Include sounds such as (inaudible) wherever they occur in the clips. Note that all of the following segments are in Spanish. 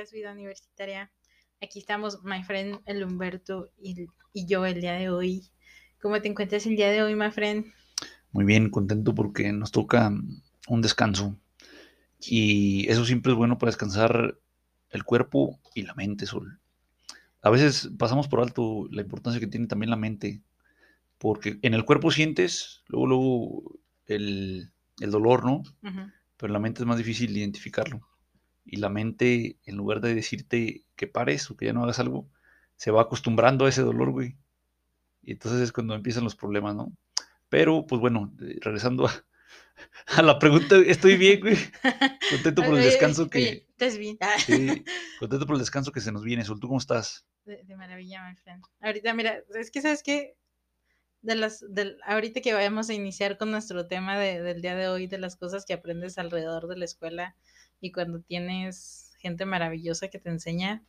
podcast Vida Universitaria. Aquí estamos, my friend el Humberto y, y yo el día de hoy. ¿Cómo te encuentras el día de hoy, my friend? Muy bien, contento porque nos toca un descanso. Y eso siempre es bueno para descansar el cuerpo y la mente, Sol. A veces pasamos por alto la importancia que tiene también la mente, porque en el cuerpo sientes, luego, luego el, el dolor, ¿no? Pero en la mente es más difícil identificarlo. Y la mente, en lugar de decirte que pares o que ya no hagas algo, se va acostumbrando a ese dolor, güey. Y entonces es cuando empiezan los problemas, ¿no? Pero, pues bueno, eh, regresando a, (laughs) a la pregunta, estoy bien, güey. (laughs) Contento por el descanso oye, que... ¿Estás bien? (laughs) Sí, contento por el descanso que se nos viene, Sol. ¿Tú cómo estás? De, de maravilla, my friend. Ahorita, mira, es que sabes que de las, del, ahorita que vayamos a iniciar con nuestro tema de- del día de hoy, de las cosas que aprendes alrededor de la escuela y cuando tienes gente maravillosa que te enseña,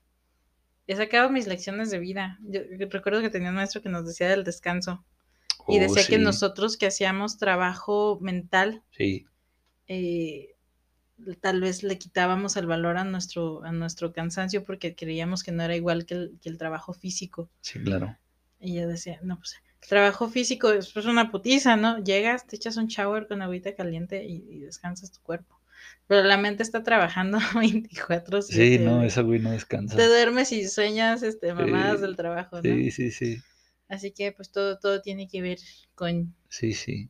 he sacado mis lecciones de vida. Yo, yo recuerdo que tenía un maestro que nos decía del descanso y Oh, decía que nosotros que hacíamos trabajo mental, Sí, eh, tal vez le quitábamos el valor a nuestro, a nuestro cansancio porque creíamos que no era igual que el, que el trabajo físico. sí, claro. Y yo decía, no, pues el trabajo físico es pues, una putiza, ¿no? Llegas, te echas un shower con agüita caliente y, y descansas tu cuerpo. Pero la mente está trabajando (laughs) 24 Sí, no, esa güey no descansa. Te duermes y sueñas este, mamadas Sí, del trabajo, ¿no? Sí, sí, sí. Así que pues todo, todo tiene que ver con... Sí, sí.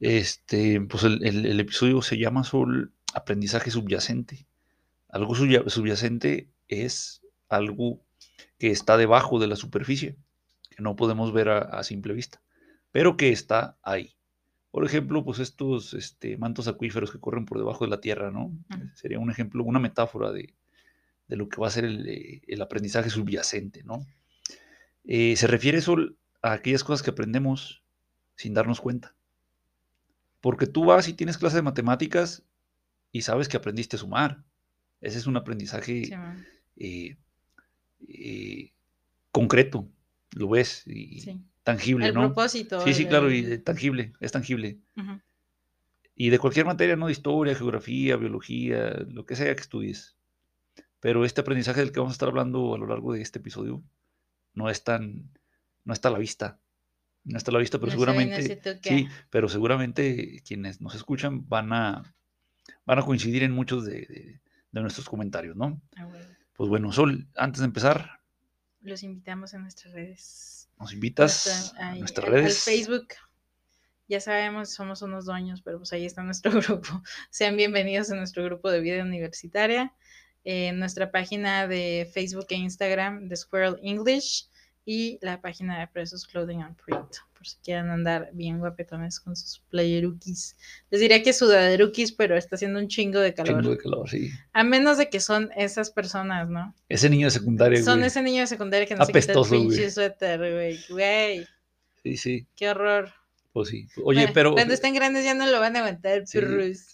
Este, pues el, el- el episodio se llama Sol aprendizaje subyacente. Algo subya- subyacente es algo que está debajo de la superficie, que no podemos ver a, a simple vista, pero que está ahí. Por ejemplo, pues estos este, mantos acuíferos que corren por debajo de la tierra, ¿no? Sería un ejemplo, una metáfora de, de lo que va a ser el, eh, el aprendizaje subyacente, ¿no? Eh, se refiere Sol a aquellas cosas que aprendemos sin darnos cuenta. Porque tú vas y tienes clase de matemáticas y sabes que aprendiste a sumar. Ese es un aprendizaje sí, eh, eh, concreto, lo ves, y sí. Tangible, El ¿no? propósito. Sí, sí, claro, y tangible, es tangible. Y de cualquier materia, ¿no? De historia, geografía, biología, lo que sea que estudies. Pero este aprendizaje del que vamos a estar hablando a lo largo de este episodio no es tan, no está a la vista. No está a la vista, pero No no seguramente, sí, pero seguramente quienes nos escuchan van a, van a coincidir en muchos de, de- de nuestros comentarios, ¿no? Ah, bueno. Pues bueno, Sol, antes de empezar, Los invitamos a nuestras redes. nos invitas nuestra- a nuestras al redes. Facebook. Ya sabemos, somos unos dueños, pero pues ahí está nuestro (laughs) grupo. Sean bienvenidos a nuestro grupo de vida universitaria. eh, nuestra página de Facebook e Instagram de Squirrel English y la página de Presos Clothing and Print, por si quieren andar bien guapetones con sus playerukis. Les diría que sudaderukis, pero está haciendo un chingo de calor. Chingo de calor, sí. A menos de que son esas personas, ¿no? Ese niño de secundaria, Son güey. ese niño de secundaria que no se quita Apestoso, el güey. pinche suéter, güey. Güey, Sí, sí, qué horror. pues sí. Oye, Bueno, pero, Cuando estén grandes ya no lo van a aguantar, Sí.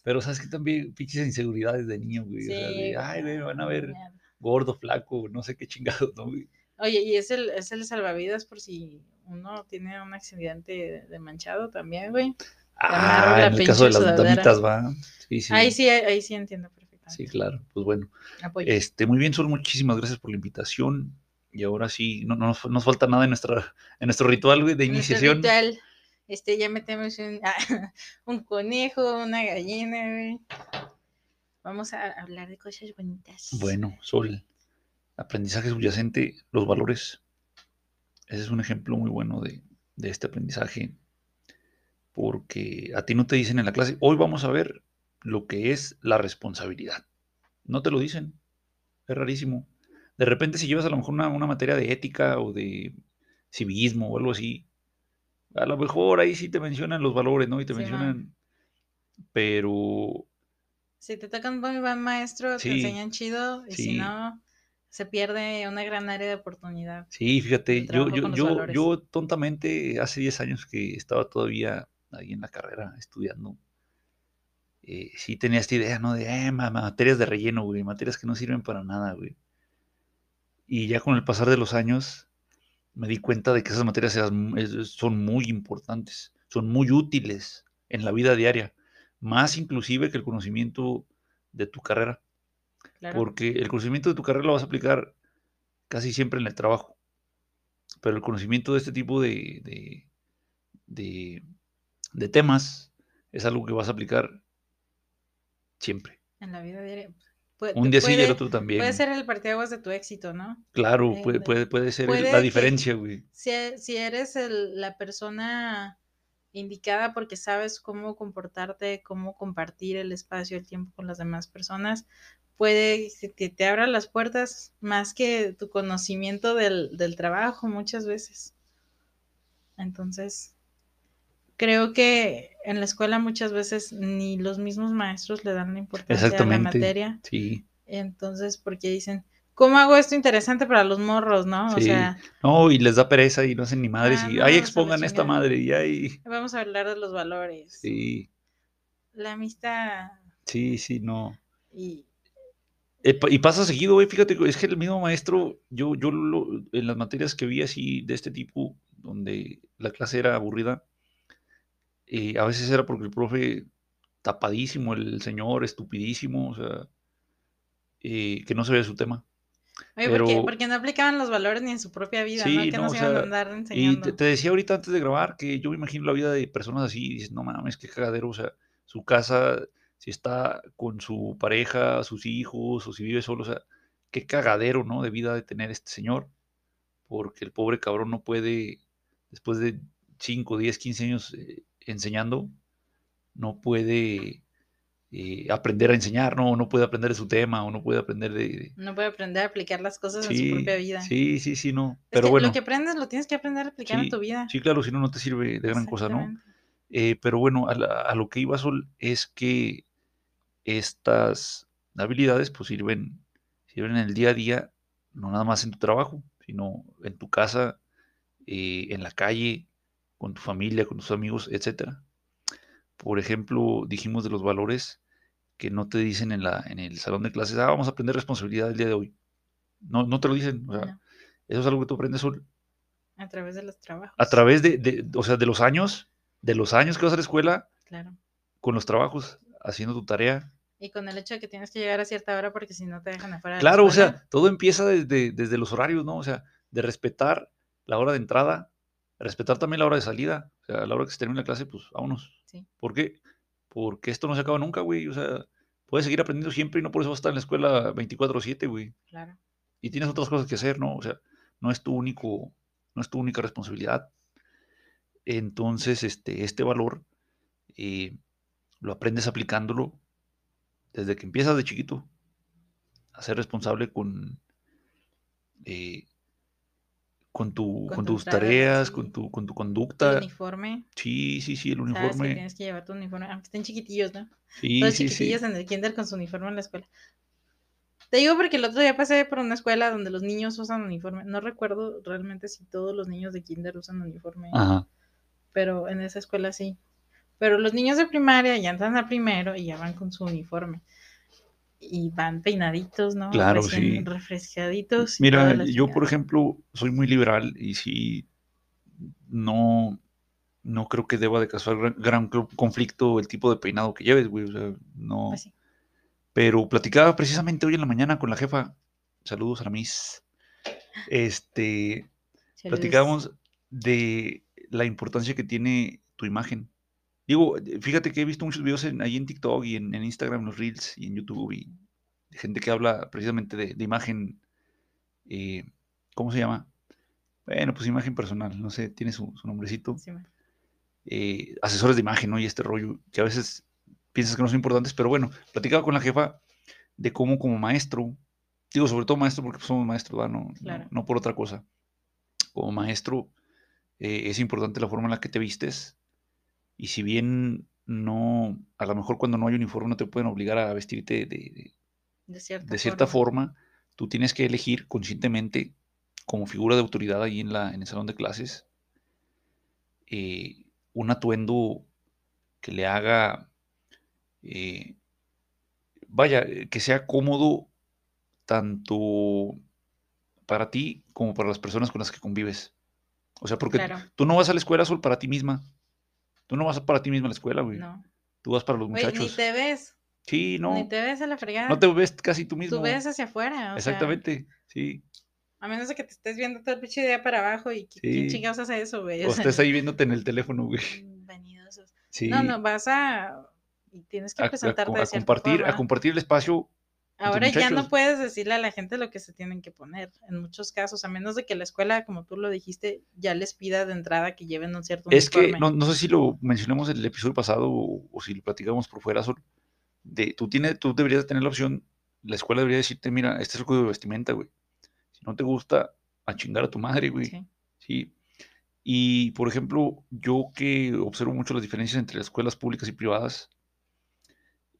pero sabes que también pinches inseguridades de niño, güey. o sea, Sí, de, ay, güey, van a ver gordo, flaco, no sé qué chingados, ¿no? güey? Oye, y es el, es el salvavidas por si uno tiene un accidente de, manchado también, güey. Ah, la en el caso de las damitas, va. Sí, sí. Ahí sí, ahí sí entiendo perfectamente. Sí, claro. Pues bueno. Apoyo. Este, muy bien, Sol, muchísimas gracias por la invitación. Y ahora sí, no, no nos, falta nada en, nuestra, en nuestro ritual güey, de Nuestro iniciación. ritual, este, ya metemos un, (laughs) un conejo, una gallina, güey. Vamos a hablar de cosas bonitas. Bueno, Sol, aprendizaje subyacente, los valores. Ese es un ejemplo muy bueno de, de este aprendizaje. Porque a ti no te dicen en la clase, hoy vamos a ver lo que es la responsabilidad. No te lo dicen. Es rarísimo. De repente, si llevas a lo mejor una, una materia de ética o de civismo o algo así, a lo mejor ahí sí te mencionan los valores, ¿no? Y te Sí, mencionan. Pero Si te toca un muy buen maestro, te enseñan chido, y si no, se pierde una gran área de oportunidad. Sí, fíjate, yo, yo, yo, yo tontamente, hace 10 años que estaba todavía ahí en la carrera estudiando, eh, sí tenía esta idea, ¿no? De, eh, ma- materias de relleno, güey, materias que no sirven para nada, güey. Y ya con el pasar de los años me di cuenta de que esas materias son muy importantes, son muy útiles en la vida diaria, más inclusive que el conocimiento de tu carrera. Claro. Porque el conocimiento de tu carrera lo vas a aplicar casi siempre en el trabajo. Pero el conocimiento de este tipo de, de, de- de temas es algo que vas a aplicar siempre. En la vida diaria. Puede, Un día sí y el otro también. Puede ser el parteaguas de tu éxito, ¿no? Claro, eh, puede, de- puede, puede ser la diferencia, güey. Si, e- si eres el- la persona indicada porque sabes cómo comportarte, cómo compartir el espacio, el tiempo con las demás personas, puede que te, abra las puertas más que tu conocimiento del, del trabajo muchas veces. Entonces, creo que en la escuela muchas veces ni los mismos maestros le dan la importancia a la materia. Sí. Entonces, porque dicen, ¿cómo hago esto interesante para los morros, no? O sea, No, y les da pereza y no hacen ni madres. Ah, y no, ahí expongan esta madre y ahí. vamos a hablar de los valores. Sí, La amistad sí, sí, no. y Eh, Y pasa seguido, güey, fíjate, es que el mismo maestro, yo, yo lo- en las materias que vi así de este tipo, donde la clase era aburrida, eh, a veces era porque el profe tapadísimo, el señor estupidísimo, o sea, eh, que no sabía su tema. Oye, ¿por qué? Pero- Porque no aplicaban los valores ni en su propia vida, Sí, ¿no? Que no, nos o iban a andar Y enseñando. te, te decía ahorita antes de grabar que yo me imagino la vida de personas así, y dices, no mames, qué cagadero, o sea, su casa, si está con su pareja, sus hijos, o si vive solo, o sea, qué cagadero, ¿no? De vida de tener este señor, porque el pobre cabrón no puede, después de 5, 10, 15 años eh, enseñando, no puede eh, aprender a enseñar, ¿no? O no puede aprender de su tema, o no puede aprender de... de- No puede aprender a aplicar las cosas en su Sí, propia vida. sí, sí, sí, no. Es Pero que bueno. lo que aprendes lo tienes que aprender a aplicar en Sí, tu vida. Sí, claro, si no, no te sirve de gran cosa, ¿no? Eh, pero bueno, a, la- a lo que iba Sol es que estas habilidades pues sirven, sirven en el día a día, no nada más en tu trabajo, sino en tu casa, eh, en la calle, con tu familia, con tus amigos, etcétera. Por ejemplo, dijimos de los valores que no te dicen en, la, en el salón de clases, ah, vamos a aprender responsabilidad el día de hoy. No, no te lo dicen, o sea, No, eso es algo que tú aprendes Sol, a través de los trabajos. a través de, de- o sea, de los años, de los años que vas a la escuela, Claro. con los trabajos, haciendo tu tarea. Y con el hecho de que tienes que llegar a cierta hora porque si no te dejan afuera. de Claro, o sea, todo empieza desde, desde los horarios, ¿no? O sea, de respetar la hora de entrada, respetar también la hora de salida. O sea, a la hora que se termina la clase, pues vámonos. Sí. ¿Por qué? Porque esto no se acaba nunca, güey. O sea, puedes seguir aprendiendo siempre y no por eso vas a estar en la escuela 24/7, güey. Claro. Y tienes otras cosas que hacer, ¿no? O sea, no es tu único, no es tu única responsabilidad. Entonces, este, este valor eh, lo aprendes aplicándolo desde que empiezas de chiquito a ser responsable con, eh, con, tu, Con con tu tus tareas, sí. con tu, con tu El conducta. uniforme. Sí, sí, sí, el Sabes que uniforme. tienes que llevar tu uniforme, aunque estén chiquitillos, ¿no? Sí, Todos sí, sí. chiquitillos en el kinder con su uniforme en la escuela. Te digo porque el otro día pasé por una escuela donde los niños usan uniforme. No recuerdo realmente si todos los niños de kinder usan uniforme, Ajá. pero en esa escuela sí. Pero los niños de primaria ya entran a primero y ya van con su uniforme. Y van peinaditos, ¿no? Claro, Recién sí. Refrescaditos. Mira, yo por ejemplo soy muy liberal y sí no, no creo que deba de causar gran, conflicto el tipo de peinado que lleves, güey. O sea, no. Pues sí. Pero platicaba precisamente hoy en la mañana con la jefa. Saludos a la Miss. Este, Saludos. platicábamos de la importancia que tiene tu imagen. Digo, eh, fíjate que he visto muchos videos en, ahí en TikTok y en, en Instagram, en los Reels y en YouTube y de gente que habla precisamente de, de imagen, eh, ¿cómo se llama? Bueno, pues imagen personal, no sé, tiene su, su nombrecito. Sí, eh, asesores de imagen, ¿no? Y este rollo que a veces piensas que no son importantes, pero bueno, platicaba con la jefa de cómo como maestro, digo sobre todo maestro porque somos maestros, ¿verdad? No, no- Claro. no por otra cosa. Como maestro eh, es importante la forma en la que te vistes y si bien no, a lo mejor cuando no hay uniforme no te pueden obligar a vestirte de, de- De cierta, de cierta forma, tú tienes que elegir conscientemente como figura de autoridad ahí en, la, en el salón de clases eh, un atuendo que le haga, eh, vaya, eh, que sea cómodo tanto para ti como para las personas con las que convives. O sea, porque Claro. tú no vas a la escuela solo para ti misma. Tú no vas para ti misma a la escuela, güey. No. Tú vas para los Güey, ni muchachos. te ves. Sí, no. Ni te ves a la fregada. No te ves casi tú mismo. Tú ves hacia afuera. o sea, Exactamente, sí. a menos de que te estés viendo todo el pinche día para abajo y que- ¿quién Sí. chingados hace eso, güey? O O sea, estés ahí viéndote en el teléfono, güey. vanidosos. Sí. No, no, vas a. Y tienes que a, a- presentarte a de cierta compartir, a forma. compartir el espacio. Ahora ya no puedes decirle a la gente lo que se tienen que poner, en muchos casos, a menos de que la escuela, como tú lo dijiste, ya les pida de entrada que lleven un cierto Es que uniforme. no, no sé si lo mencionamos en el episodio pasado o, o si lo platicamos por fuera, Sol, de tú, tienes, tú deberías tener la opción, la escuela debería decirte, mira, este es el código de vestimenta, güey. Si no te gusta, a chingar a tu madre, güey. Sí. Sí. Y, por ejemplo, yo que observo mucho las diferencias entre las escuelas públicas y privadas,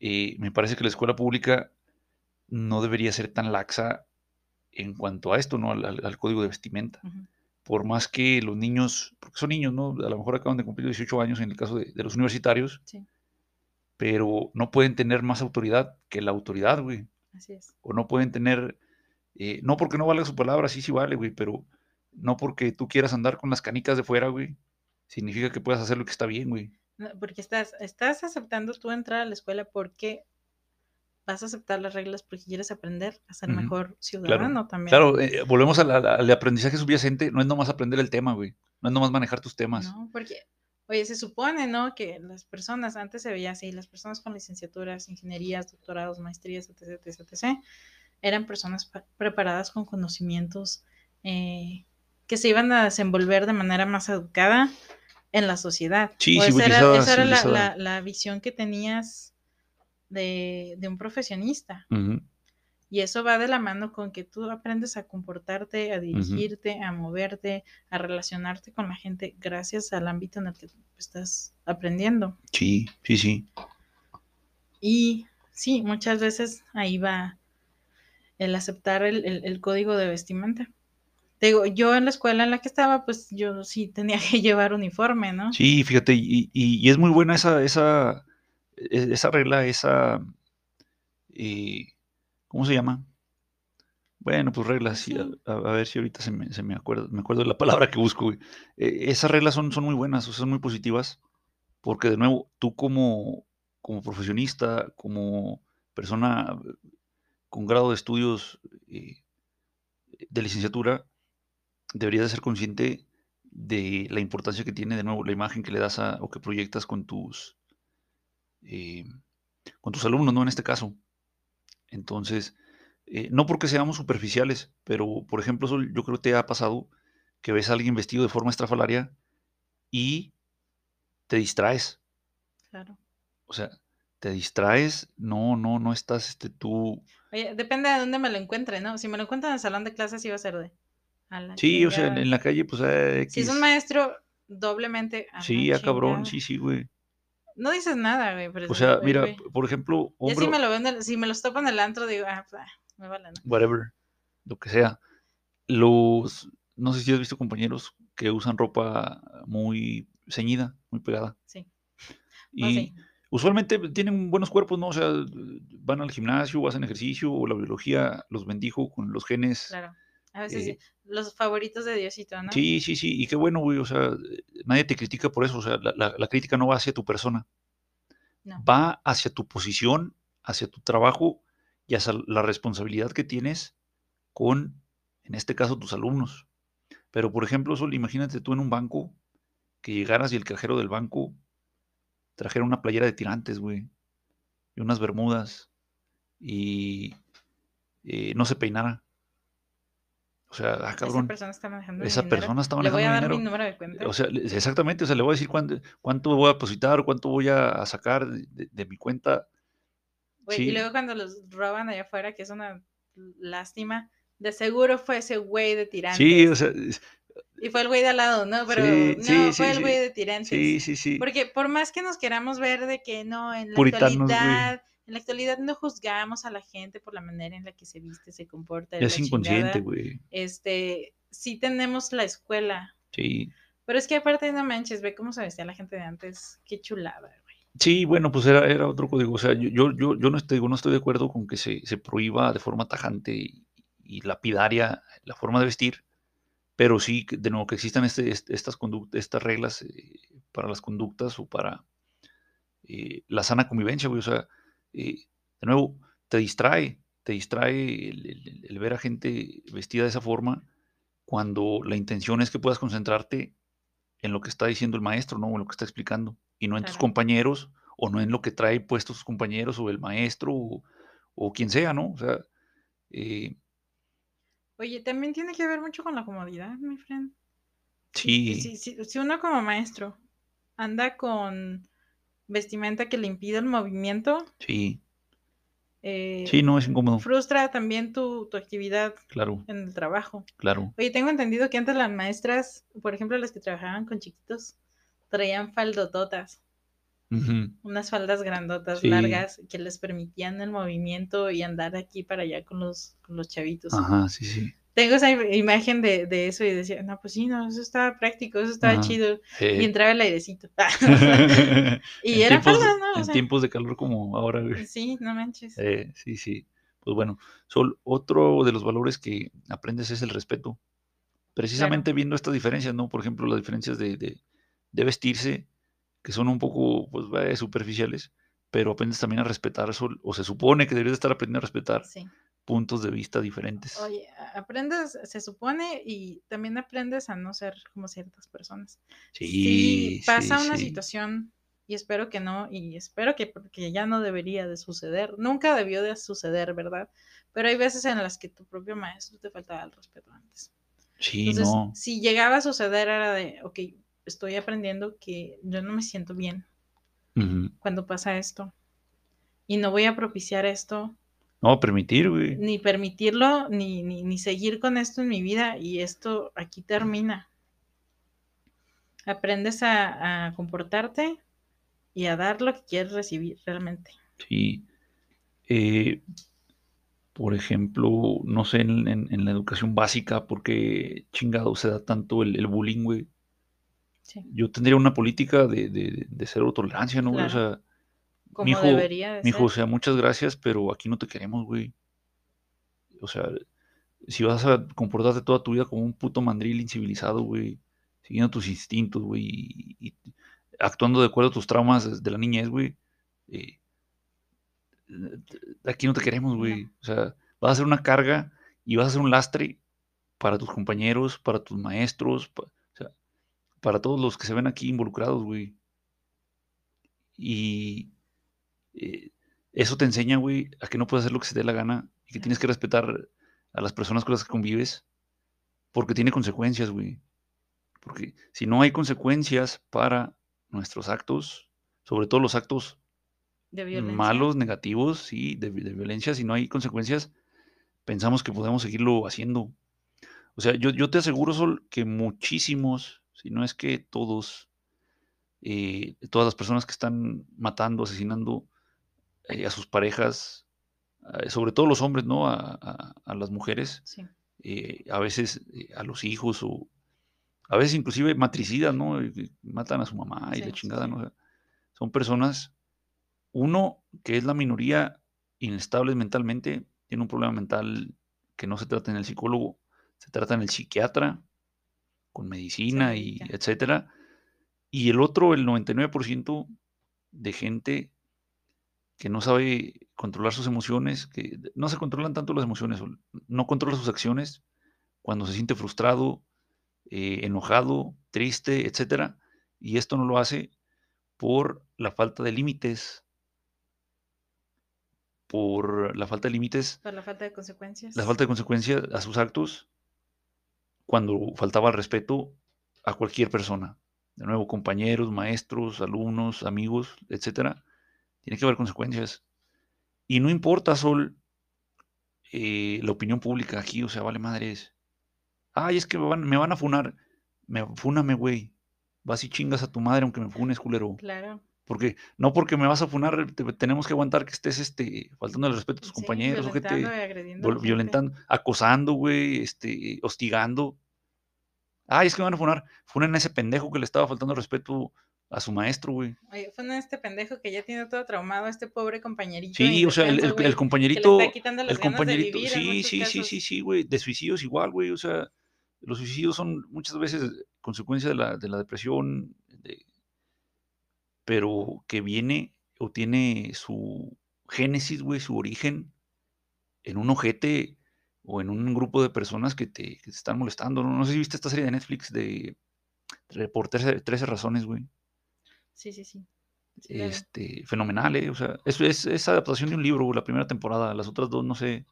eh, me parece que la escuela pública no debería ser tan laxa en cuanto a esto, ¿no? Al, al- al código de vestimenta. Por más que los niños, porque son niños, ¿no? A lo mejor acaban de cumplir 18 años en el caso de, de los universitarios, Sí, pero no pueden tener más autoridad que la autoridad, güey. así es. O no pueden tener, eh, no porque no valga su palabra, sí, sí vale, güey, pero no porque tú quieras andar con las canicas de fuera, güey, significa que puedas hacer lo que está bien, güey. No, porque estás, estás aceptando tú entrar a la escuela porque vas a aceptar las reglas porque quieres aprender a ser mejor ciudadano también. Claro, eh, volvemos al, al- al aprendizaje subyacente, no es nomás aprender el tema, güey, no es nomás manejar tus temas. No, porque, oye, se supone, ¿no? Que las personas, antes se veía así, las personas con licenciaturas, ingenierías, doctorados, maestrías, etc., etc., etc., eran personas pa- preparadas con conocimientos eh, que se iban a desenvolver de manera más educada en la sociedad. Sí, O esa era, civilizada, esa era la, civilizada. la- la visión que tenías de, de un profesionista. Y eso va de la mano con que tú aprendes a comportarte, a dirigirte, a moverte, a relacionarte con la gente gracias al ámbito en el que estás aprendiendo. Sí, sí, sí. Y sí, muchas veces ahí va el aceptar el, el- el código de vestimenta. Te digo, yo en la escuela en la que estaba, pues yo sí tenía (laughs) que llevar uniforme, ¿no? Sí, fíjate, y, y- y es muy buena esa, esa, esa regla, esa, eh, ¿cómo se llama? Bueno, pues reglas, sí, a, ver si ahorita se me, se me acuerda, me acuerdo de la (laughs) palabra que busco. Eh, esas reglas son, son muy buenas, son muy positivas, porque de nuevo, tú como, como profesionista, como persona con grado de estudios eh, de licenciatura, deberías de ser consciente de la importancia que tiene de nuevo la imagen que le das a, o que proyectas con tus eh, con tus alumnos, ¿no? En este caso. Entonces, eh, no porque seamos superficiales, pero por ejemplo, yo creo que te ha pasado que ves a alguien vestido de forma estrafalaria y te distraes. Claro. O sea, te distraes, no, no, no estás este, tú. Oye, depende de dónde me lo encuentre, ¿no? Si me lo encuentro en el salón de clases, iba a ser de. A la Sí, o sea, en, la calle, pues, eh, Si es un maestro, doblemente. a Sí, a cabrón, sí, sí, güey. No dices nada, güey. Pero O sea, mira, güey. por ejemplo, Ya si me lo ven, si me los topo en el antro, digo, ah, me vale, ¿no? whatever, lo que sea. Los, no sé si has visto compañeros que usan ropa muy ceñida, muy pegada. Sí. Y sí. usualmente tienen buenos cuerpos, ¿no? O sea, van al gimnasio, hacen ejercicio, o la biología los bendijo con los genes. Claro. A veces eh, sí. Los favoritos de Diosito, ¿no? Sí, sí, sí, y qué bueno, güey, o sea, nadie te critica por eso, o sea, la, la- la crítica no va hacia tu persona, No. va hacia tu posición, hacia tu trabajo y hacia la responsabilidad que tienes con, en este caso, tus alumnos. Pero, por ejemplo, Sol, imagínate tú en un banco que llegaras y el cajero del banco trajera una playera de tirantes, güey, y unas bermudas y eh, no se peinara. O sea, ah, Esa cabrón, persona está manejando mi esa dinero. persona está Le voy a manejando dar mi número de cuenta. O sea, exactamente, o sea, le voy a decir cuánto, cuánto voy a depositar, cuánto voy a, sacar de, de- de mi cuenta. Güey, sí. Y luego cuando los roban allá afuera, que es una lástima, de seguro fue ese güey de tirantes. Sí, o sea, es- Y fue el güey de al lado, ¿no? Pero Sí, no, sí, fue el güey de tirantes. sí, sí, sí. Porque por más que nos queramos ver de que no, en la Puritanos, actualidad, en la actualidad no juzgamos a la gente por la manera en la que se viste, se comporta. Ya es inconsciente, güey. Este, sí tenemos la escuela. Sí. Pero es que aparte no manches, ve cómo se vestía la gente de antes. Qué chulada, güey. Sí, bueno, pues era, era otro código. O sea, yo, yo, yo, yo no, estoy, no estoy de acuerdo con que se, se prohíba de forma tajante y, y lapidaria la forma de vestir, pero sí, de nuevo, que existan este, este- estas, conduct- estas reglas eh, para las conductas o para eh, la sana convivencia, güey. O sea, eh, de nuevo, te distrae, te distrae el, ver a gente vestida de esa forma cuando la intención es que puedas concentrarte en lo que está diciendo el maestro, ¿no? O en lo que está explicando, y no en tus compañeros, o no en lo que trae puestos tus compañeros, o el maestro, o, quien sea, ¿no? O sea. Eh Oye, también tiene que ver mucho con la comodidad, mi friend. Sí. Si, uno como maestro anda con vestimenta que le impide el movimiento. Sí. Eh, sí, no es incómodo. Frustra también tu, actividad claro. en el trabajo. Claro. Oye, tengo entendido que antes las maestras, por ejemplo, las que trabajaban con chiquitos, traían faldototas. Unas faldas grandotas, largas, que les permitían el movimiento y andar aquí para allá con los, con los chavitos. Ajá, sí, sí tengo esa imagen de, de, eso y decía, no, pues sí, no, eso estaba práctico, eso estaba chido. Y entraba el airecito. (laughs) (laughs) y era tiempos, ¿no? en tiempos de calor como ahora, güey. Sí, no manches. Eh, sí, sí. Pues bueno, Sol, otro de los valores que aprendes es el respeto. Precisamente viendo estas diferencias, ¿no? Por ejemplo, las diferencias de, de, de vestirse, que son un poco, pues, superficiales, pero aprendes también a respetar, Sol, o se supone que deberías estar aprendiendo a respetar sí puntos de vista diferentes. Oye, aprendes, se supone, y también aprendes a no ser como ciertas personas. Sí. Si pasa una situación, y espero que no, y espero que porque ya no debería de suceder, nunca debió de suceder, ¿verdad? Pero hay veces en las que tu propio maestro te faltaba el respeto antes. Sí, Entonces, no. Si llegaba a suceder era de, ok, estoy aprendiendo que yo no me siento bien cuando pasa esto. Y no voy a propiciar esto no, permitir, güey. Ni permitirlo, ni, ni, seguir con esto en mi vida. Y esto aquí termina. Aprendes a, comportarte y a dar lo que quieres recibir realmente. Sí. Eh, por ejemplo, no sé, en, la educación básica, ¿por qué chingado se da tanto el, bullying, güey? Sí. Yo tendría una política de, de, de cero tolerancia, ¿no? O sea, como mijo, debería de o sea, muchas gracias, pero aquí no te queremos, güey. O sea, si vas a comportarte toda tu vida como un puto mandril incivilizado, güey, siguiendo tus instintos, güey, y, actuando de acuerdo a tus traumas de la niñez, güey, eh, aquí no te queremos, güey. O sea, vas a ser una carga y vas a ser un lastre para tus compañeros, para tus maestros, o sea, para todos los que se ven aquí involucrados, güey. Y, eh, eso te enseña, güey, a que no puedes hacer lo que se te dé la gana y que tienes que respetar a las personas con las que convives porque tiene consecuencias, güey. Porque si no hay consecuencias para nuestros actos, sobre todo los actos malos, negativos, sí, de, violencia, si no hay consecuencias, pensamos que podemos seguirlo haciendo. O sea, yo, yo te aseguro, Sol, que muchísimos, si no es que todos, eh, todas las personas que están matando, asesinando, eh, a sus parejas, eh, sobre todo los hombres, ¿no? A, las mujeres, eh, a veces a los hijos o a veces inclusive matricidas, ¿no? Matan a su mamá y la chingada, ¿no? son personas, uno que es la minoría inestable mentalmente, tiene un problema mental que no se trata en el psicólogo, se trata en el psiquiatra, con medicina y etcétera. Y el otro, el 99% de gente que no sabe controlar sus emociones, que no se controlan tanto las emociones, no controla sus acciones cuando se siente frustrado, eh, enojado, triste, etc. Y esto no lo hace por la falta de límites, por la falta de límites. Por la falta de consecuencias. La falta de consecuencias a sus actos cuando faltaba el respeto a cualquier persona. De nuevo, compañeros, maestros, alumnos, amigos, etcétera tiene que haber consecuencias. Y no importa, Sol, eh, la opinión pública aquí, o sea, vale madres. Ay, es que me van, me van a funar. Me, fúname, güey. Vas y chingas a tu madre aunque me funes, culero. Claro. Porque, no porque me vas a funar, tenemos que aguantar que estés este, faltando el respeto a tus compañeros, o que te, violentando, acosando, güey, este, hostigando. Ay, es que me van a funar. Funen a ese pendejo que le estaba faltando el respeto a su maestro, güey. Oye, fue este pendejo que ya tiene todo traumado, este pobre compañerito. Sí, o sea, el, el, compañerito. el compañerito. sí, sí, sí, sí, sí, güey. De suicidios igual, güey. O sea, los suicidios son muchas veces consecuencia de la, de la depresión, pero que viene o tiene su génesis, güey, su origen en un ojete o en un grupo de personas que te, que te están molestando. ¿no? no sé si viste esta serie de Netflix de, de por 13, 13 razones, güey. Sí, sí, sí. Este, fenomenal, ¿eh? O sea, es, es, es adaptación de un libro, la primera temporada. Las otras dos, no sé,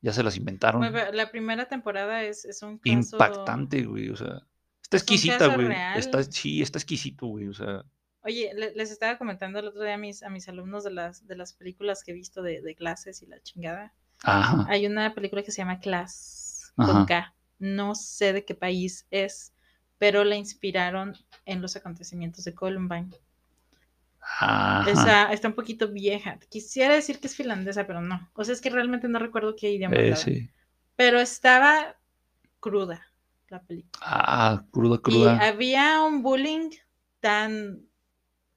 ya se las inventaron. La primera temporada es, es un caso... Impactante, güey, o sea. Está exquisita, güey. Está, sí, está exquisito, güey, o sea. Oye, le- les estaba comentando el otro día a mis, a mis alumnos de las, de las películas que he visto de, de clases y la chingada. Ajá. Hay una película que se llama Class Ajá. con K. No sé de qué país es, pero la inspiraron en los acontecimientos de Columbine. Esa está un poquito vieja. Quisiera decir que es finlandesa, pero no. O sea, es que realmente no recuerdo qué idioma Eh, sí. Pero estaba cruda la película. Ah, cruda, Y cruda. había un bullying tan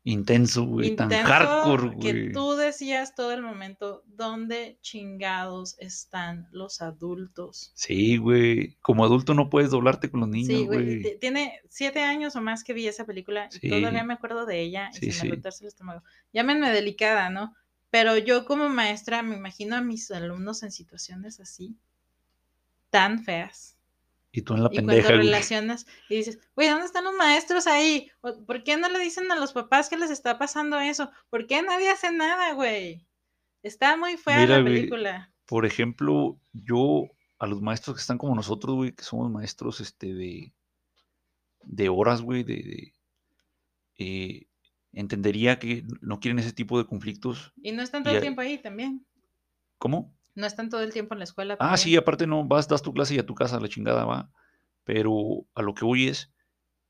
Intenso, güey. Tan hardcore, que güey. tú decías todo el momento, ¿dónde chingados están los adultos? Sí, güey. Como adulto no puedes doblarte con los niños, Sí, güey, tiene siete años o más que vi esa película y Sí. todavía me acuerdo de ella y Sí, se me el estómago. Llámenme delicada, ¿no? Pero yo como maestra me imagino a mis alumnos en situaciones así, tan feas. Y tú en la Y pendeja, cuando relacionas y dices, güey, ¿dónde están los maestros ahí? ¿Por qué no le dicen a los papás que les está pasando eso? ¿Por qué nadie hace nada, güey? Está muy fea Mira, la güey, película. Por ejemplo, yo a los maestros que están como nosotros, güey, que somos maestros este, de, de horas, güey, de, de, eh, entendería que no quieren ese tipo de conflictos. Y no están todo el tiempo ahí también. ¿Cómo? No están todo el tiempo en la escuela. Ah, también. sí, aparte no, vas, das tu clase y a tu casa, la chingada va. Pero a lo que voy es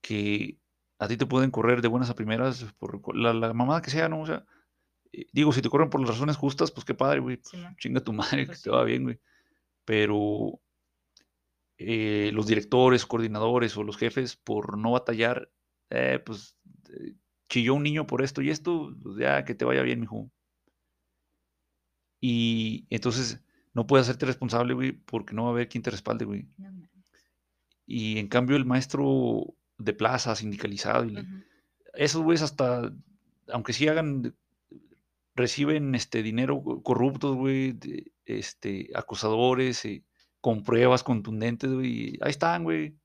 que a ti te pueden correr de buenas a primeras por la, la mamada que sea, ¿no? O sea, eh, digo, si te corren por las razones justas, pues qué padre, güey. pues, chinga tu (laughs) madre, Pues que te sí. va bien, güey. Pero eh, los directores, coordinadores o los jefes, por no batallar, eh, pues eh, chilló un niño por esto y esto, pues ya que te vaya bien, mijo. Y entonces no puedes hacerte responsable, güey, porque no va a haber quien te respalde, güey. No. Y en cambio el maestro de plaza, sindicalizado, y esos güeyes hasta, aunque sí hagan, reciben este dinero co- corruptos, güey, este, acosadores, eh, con pruebas contundentes, güey. Ahí están, güey.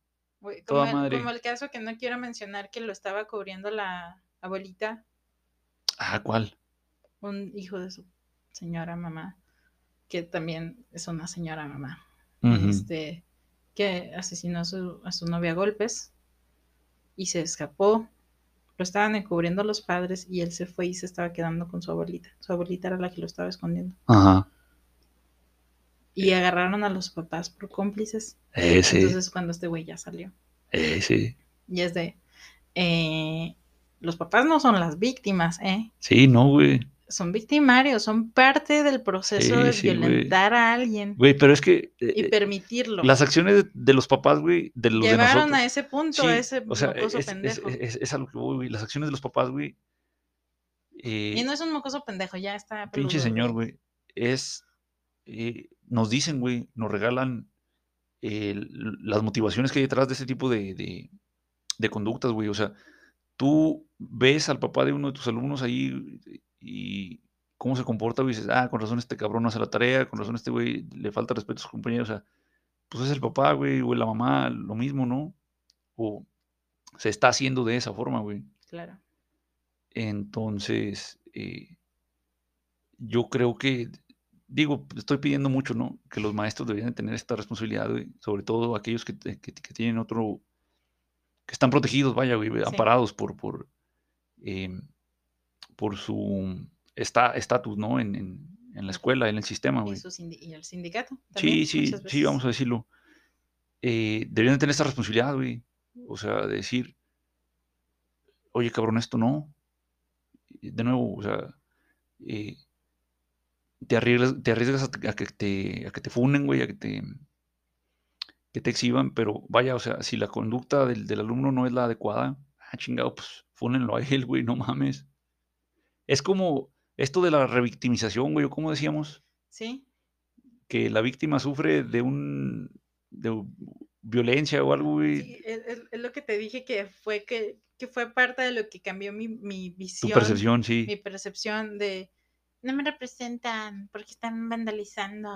Toda como, madre. como el caso que no quiero mencionar que lo estaba cubriendo la abuelita, Ah, ¿cuál? un hijo de su señora mamá, que también es una señora mamá. Este, que asesinó a su, a su novia a golpes y se escapó. Lo estaban encubriendo los padres y él se fue y se estaba quedando con su abuelita. Su abuelita era la que lo estaba escondiendo. Ajá. Y agarraron a los papás por cómplices. Ese, Entonces cuando este güey ya salió. ese. Y es de... eh, los papás no son las víctimas, ¿eh? Sí, no, güey. Son victimarios, son parte del proceso Sí, de sí, violentar a alguien Güey, pero es que y eh, permitirlo. las acciones de, de los papás, güey, de los de Llevaron nosotros. a ese punto, Sí, a ese o sea, mocoso es, es, pendejo. es- es a lo que voy, güey. Las acciones de los papás, güey. eh, Y no es un mocoso pendejo, ya está. pinche señor, güey. Es. eh, nos dicen, güey, nos regalan eh, las motivaciones que hay detrás de ese tipo de, de, de conductas, güey. O sea, tú ves al papá de uno de tus alumnos ahí y cómo se comporta, güey, dices, ah, con razón este cabrón no hace la tarea, con razón este güey le falta respeto a sus compañeros. O sea, pues es el papá, güey, o la mamá, lo mismo, ¿no? O se está haciendo de esa forma, güey. Claro. Entonces, eh, yo creo que, digo, estoy pidiendo mucho, ¿no? Que los maestros deberían de tener esta responsabilidad, güey, sobre todo aquellos que- que tienen otro, que están protegidos, vaya, güey, Sí. amparados por, por, em, por su esta- estatus, ¿no? En, en- en la escuela, en el sistema, güey. y el sindicato. también, Sí, sí, sí, vamos a decirlo. Eh, deberían de tener esta responsabilidad, güey. O sea, de decir, oye, cabrón, esto no. De nuevo, o sea, eh, te arriesgas, te arriesgas a, a que te, a que te funen, güey, a que te, que te exhiban, pero vaya, o sea, si la conducta del, del alumno no es la adecuada, ah, chingado, pues fúnenlo a él, güey, no mames. Es como esto de la revictimización, güey, o como decíamos, Sí, que la víctima sufre de un de violencia o algo, güey. sí, es, lo que te dije que fue que, que fue parte de lo que cambió mi, mi tu visión, percepción, sí. mi percepción de no me representan porque están vandalizando.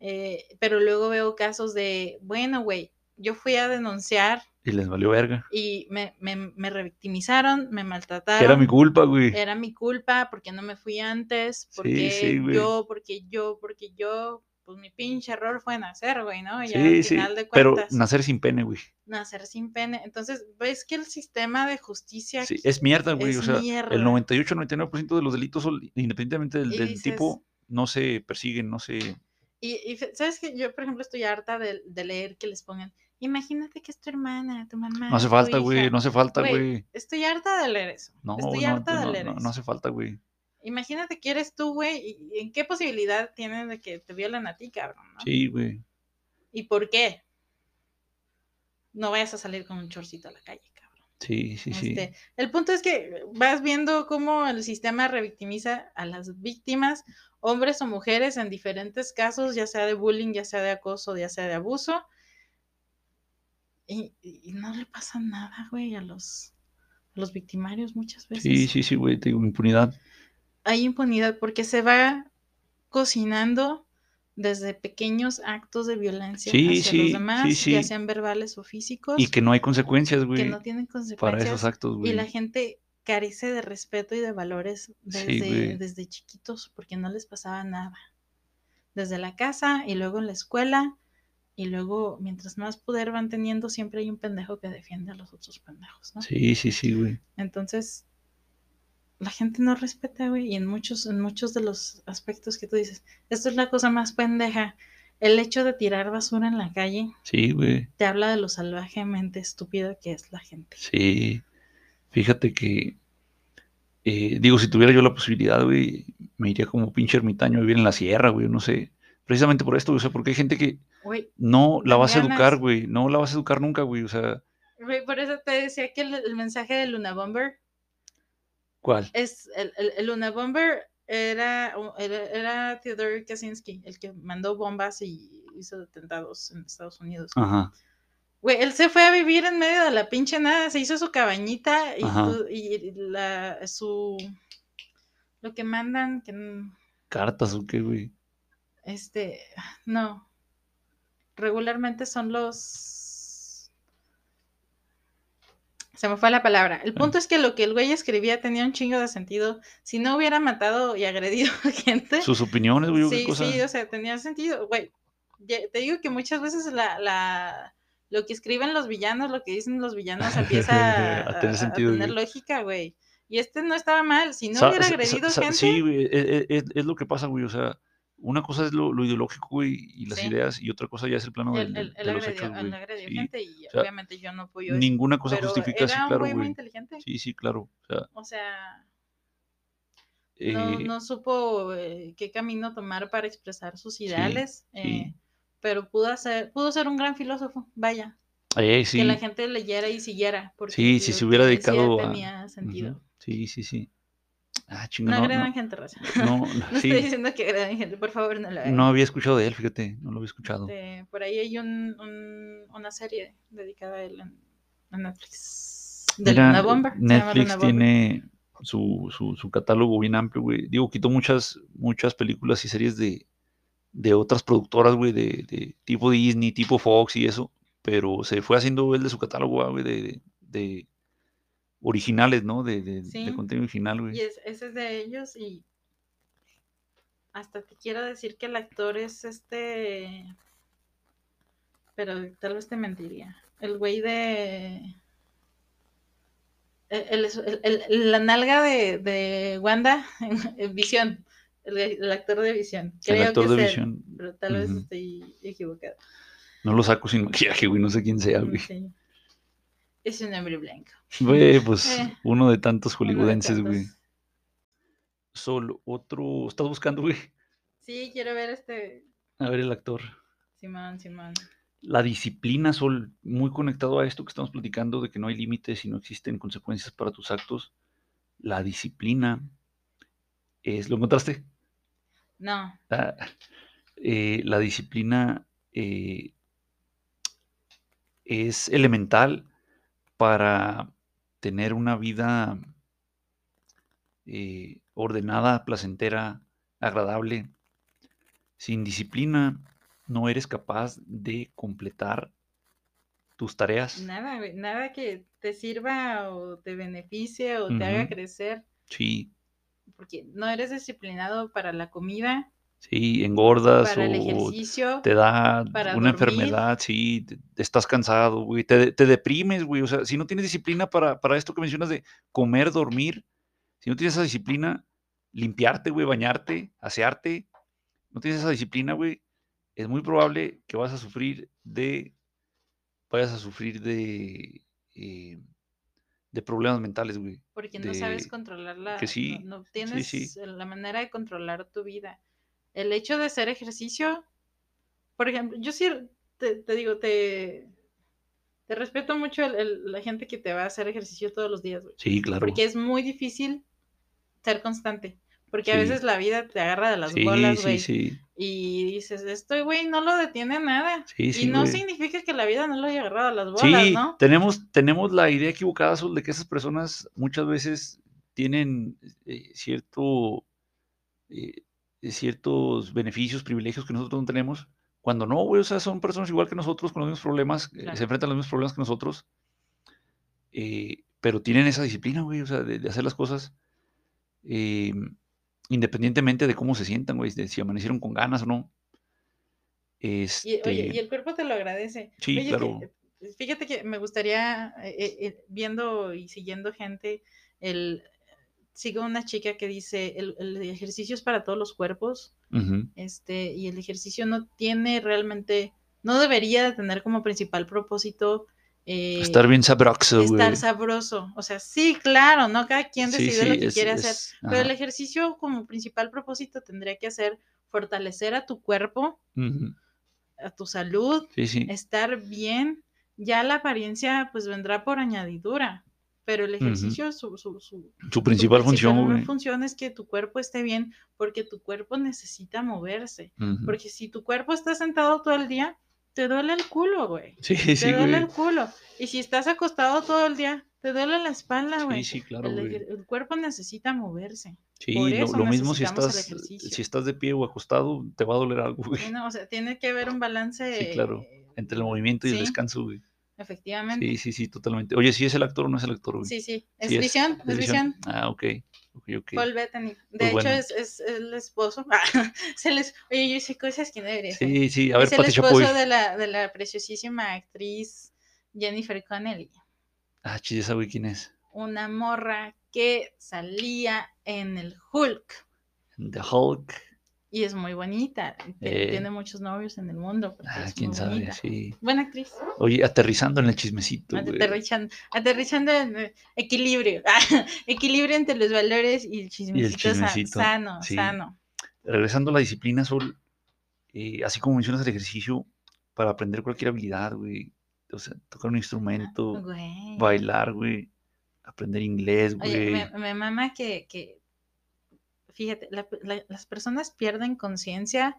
Eh, pero luego veo casos de, bueno, güey, yo fui a denunciar Y les valió verga. y me, me, me revictimizaron, me maltrataron. Era mi culpa, güey. Era mi culpa porque no me fui antes, Sí, porque sí, güey. yo, porque yo, porque yo, pues mi pinche error fue nacer, güey, ¿no? Sí, al sí. final de Pero cuentas, nacer sin pene, güey. nacer sin pene. Entonces, ves que el sistema de justicia Sí, es mierda, güey. es o sea, mierda. el 98-99% de los delitos, independientemente del, Y del dices- tipo, no se persiguen, no se... Y, y sabes que yo, por ejemplo, estoy harta de, de leer que les pongan, imagínate que es tu hermana, tu mamá. No hace falta, hija". güey. No hace falta, Güey. Estoy harta de leer eso. No, estoy no, harta de no, leer no, eso. no hace falta, güey. Imagínate que eres tú, güey, y en qué posibilidad tienes de que te violen a ti, cabrón, ¿no? Sí, güey. ¿Y por qué? No vayas a salir con un chorcito a la calle, cabrón. Sí, sí, sí. Este, el punto es que vas viendo cómo el sistema revictimiza a las víctimas, hombres o mujeres, en diferentes casos, ya sea de bullying, ya sea de acoso, ya sea de abuso. Y, y- no le pasa nada, güey, a los, a los victimarios muchas veces. Sí, sí, sí, güey. Te digo, impunidad. Hay impunidad porque se va cocinando desde pequeños actos de violencia Sí, hacia sí, los sí, demás, ya sean verbales o físicos, Y que no hay consecuencias, que güey, no tienen para consecuencias. esos actos, Y la güey. gente carece de respeto y de valores desde, güey. desde chiquitos porque no les pasaba nada. Desde la casa y luego en la escuela y luego mientras más poder van teniendo siempre hay un pendejo que defiende a los otros pendejos, ¿no? Sí, sí, sí, güey. Entonces la gente no respeta, güey, y en muchos en muchos de los aspectos que tú dices, esto es la cosa más pendeja. El hecho de tirar basura en la calle Sí, güey. te habla de lo salvajemente estúpido que es la gente. Sí. Fíjate que, eh, digo, si tuviera yo la posibilidad, güey, me iría como pinche ermitaño a vivir en la sierra, güey, no sé. Precisamente por esto, güey, o sea, porque hay gente que no la vas a educar, güey, no la vas a educar nunca, güey, o sea, Güey, por eso te decía que el, el mensaje de Luna Bomber ¿cuál? es el, el- el Luna Bomber era, era, era Theodore Kaczynski, el que mandó bombas y hizo atentados en Estados Unidos. Ajá, Güey, él se fue a vivir en medio de la pinche nada, se hizo su cabañita y, tu- y la, su lo que mandan, que cartas o qué, güey. Este, (sighs) no, regularmente son los se me fue la palabra. El punto es que lo que el güey escribía tenía un chingo de sentido. Si no hubiera matado y agredido (laughs) a gente, Sus opiniones, güey, sí, cosa. sí, o sea, tenía sentido. Güey, te digo que muchas veces la, la, lo que escriben los villanos, lo que dicen los villanos (laughs) empieza a, A tener a- a sentido, tener güey. lógica, güey. Y este no estaba mal. Si no hubiera agredido gente, Sí, güey, e- e- es, es lo que pasa, güey, o sea, una cosa es lo, lo ideológico, y las Sí. ideas, y otra cosa ya es el plano del- de los agredió, hechos, güey. agredió Sí, gente y o sea, obviamente yo no apoyo eso. Ninguna cosa Pero justifica, sí, era claro, muy inteligente. Sí, sí, claro. O sea, O sea, no, eh, no supo eh, qué camino tomar para expresar sus ideales, sí. eh, pero pudo ser, pudo ser un gran filósofo, vaya, que la gente leyera y siguiera, porque sí, si se hubiera dedicado a... tenía sentido. Sí, sí, sí. Ah, No, no, gente, raza. no, (laughs) No sí, estoy diciendo que agredan gente, por favor, no lo hagan. no había escuchado de él, fíjate, no lo había escuchado. Este, por ahí hay un, un- una serie dedicada a él en, en Netflix. De Mira, Luna Bomber. Netflix Luna Bomber. tiene su, su, su catálogo bien amplio, güey. Digo, quitó muchas, muchas películas y series de, de otras productoras, güey, de, de tipo Disney, tipo Fox y eso, pero se fue haciendo el de su catálogo, ah, güey, de, de originales, ¿no? De, de, contenido original, Y güey. es, ese es de ellos y hasta te quiero decir que el actor es este, pero tal vez te mentiría. El güey de... el- el- el- el- la nalga de, de Wanda (laughs) en, Visión, el, el actor de Visión. El Creo actor que de visión, pero tal vez estoy equivocado. no lo saco sin (laughs) maquillaje, güey, no sé quién sea, güey. Sí. Es un hombre blanco. Güey, (laughs) pues Eh, uno de tantos hollywoodenses, güey. Solo otro, ¿estás buscando, güey? Sí, quiero ver este A ver el actor. Simón, Simón. La disciplina, Sol, muy conectado a esto que estamos platicando de que no hay límites y no existen consecuencias para tus actos. La disciplina es, ¿lo encontraste? No, Ah, eh, la disciplina eh, es elemental para tener una vida eh, ordenada, placentera, agradable. Sin disciplina no eres capaz de completar tus tareas. Nada, nada que te sirva o te beneficie o te haga crecer, Sí, porque no eres disciplinado para la comida, sí, engordas para el o ejercicio, te da para una dormir. enfermedad, sí, te- estás cansado, güey, te, te deprimes, güey. O sea, si no tienes disciplina para, para esto que mencionas de comer, dormir, si no tienes esa disciplina, limpiarte, güey, bañarte, asearte, no tienes esa disciplina, güey, es muy probable que vas a sufrir de, vayas a sufrir de, eh, de problemas mentales, güey. porque no sabes de- controlar la, que sí, no, tienes sí. la manera de controlar tu vida. El hecho de hacer ejercicio, por ejemplo, yo sí te, te digo, te, te respeto mucho el- el- la gente que te va a hacer ejercicio todos los días, güey. Sí, claro. Porque es muy difícil ser constante. Porque a veces la vida te agarra de las sí, bolas, güey. sí, Y dices, esto, güey, no lo detiene nada. sí, y sí, no güey. significa que la vida no lo haya agarrado a las bolas, Sí, ¿no? tenemos, tenemos la idea equivocada de que esas personas muchas veces tienen eh, cierto, eh, ciertos beneficios, privilegios que nosotros no tenemos, cuando no, güey, o sea, son personas igual que nosotros, con los mismos problemas, eh, se enfrentan a los mismos problemas que nosotros, eh, pero tienen esa disciplina, güey, o sea, de, de hacer las cosas eh, independientemente de cómo se sientan, güey, de si amanecieron con ganas o no. Y, Este, oye, y el cuerpo te lo agradece. Sí, Oye, claro. que- fíjate que me gustaría, eh, eh, eh, viendo y siguiendo gente, el sigo una chica que dice el, el ejercicio es para todos los cuerpos, este, y el ejercicio no tiene realmente, no debería de tener como principal propósito eh, estar bien sabroso, güey. estar sabroso. O sea, sí, claro, ¿no? Cada quien Sí, decide lo que es- quiere es- hacer. Pero el ejercicio como principal propósito tendría que ser fortalecer a tu cuerpo, a tu salud, sí. estar bien. Ya la apariencia pues vendrá por añadidura. Pero el ejercicio, su, su, su, Su su principal función, función es que tu cuerpo esté bien, porque tu cuerpo necesita moverse. Porque si tu cuerpo está sentado todo el día, te duele el culo, güey. Sí, Te sí, duele güey. el culo. Y si estás acostado todo el día, te duele la espalda, Sí, güey. sí, claro, el, güey. ejer- el cuerpo necesita moverse. Sí, por lo, eso lo mismo si estás, si estás de pie o acostado, te va a doler algo, güey. Sí, no, o sea, tiene que haber un balance. Sí, claro. eh, Entre el movimiento y el descanso, güey. Efectivamente. Sí, sí, sí, totalmente. Oye, ¿sí es el actor o no es el actor, güey? Sí, sí. Es Sí visión, es visión. Ah, ok. Ok, ok. Paul Bettany. De Pues hecho, bueno. es, es el esposo. (laughs) se les, oye, yo hice cosas que no debería hacer. Sí, sí, a ver, es el Pati esposo Chapoy. de la, de la preciosísima actriz Jennifer Connelly. Ah, chis, esa güey, ¿quién es? Una morra que salía en el Hulk. The Hulk. Y es muy bonita. y Eh. Tiene muchos novios en el mundo. Ah, quién sabe, bonita. sí. Buena actriz. Oye, aterrizando en el chismecito. Aterrizando, aterrizando en eh, equilibrio. (laughs) equilibrio entre los valores y el chismecito, sa- chismecito, sano, sí. sano. Regresando a la disciplina, Sol, eh, así como mencionas el ejercicio, para aprender cualquier habilidad, güey. O sea, tocar un instrumento, Güey. bailar, güey. Aprender inglés, Oye, güey. me, me mama que, que fíjate, la- la- las personas pierden conciencia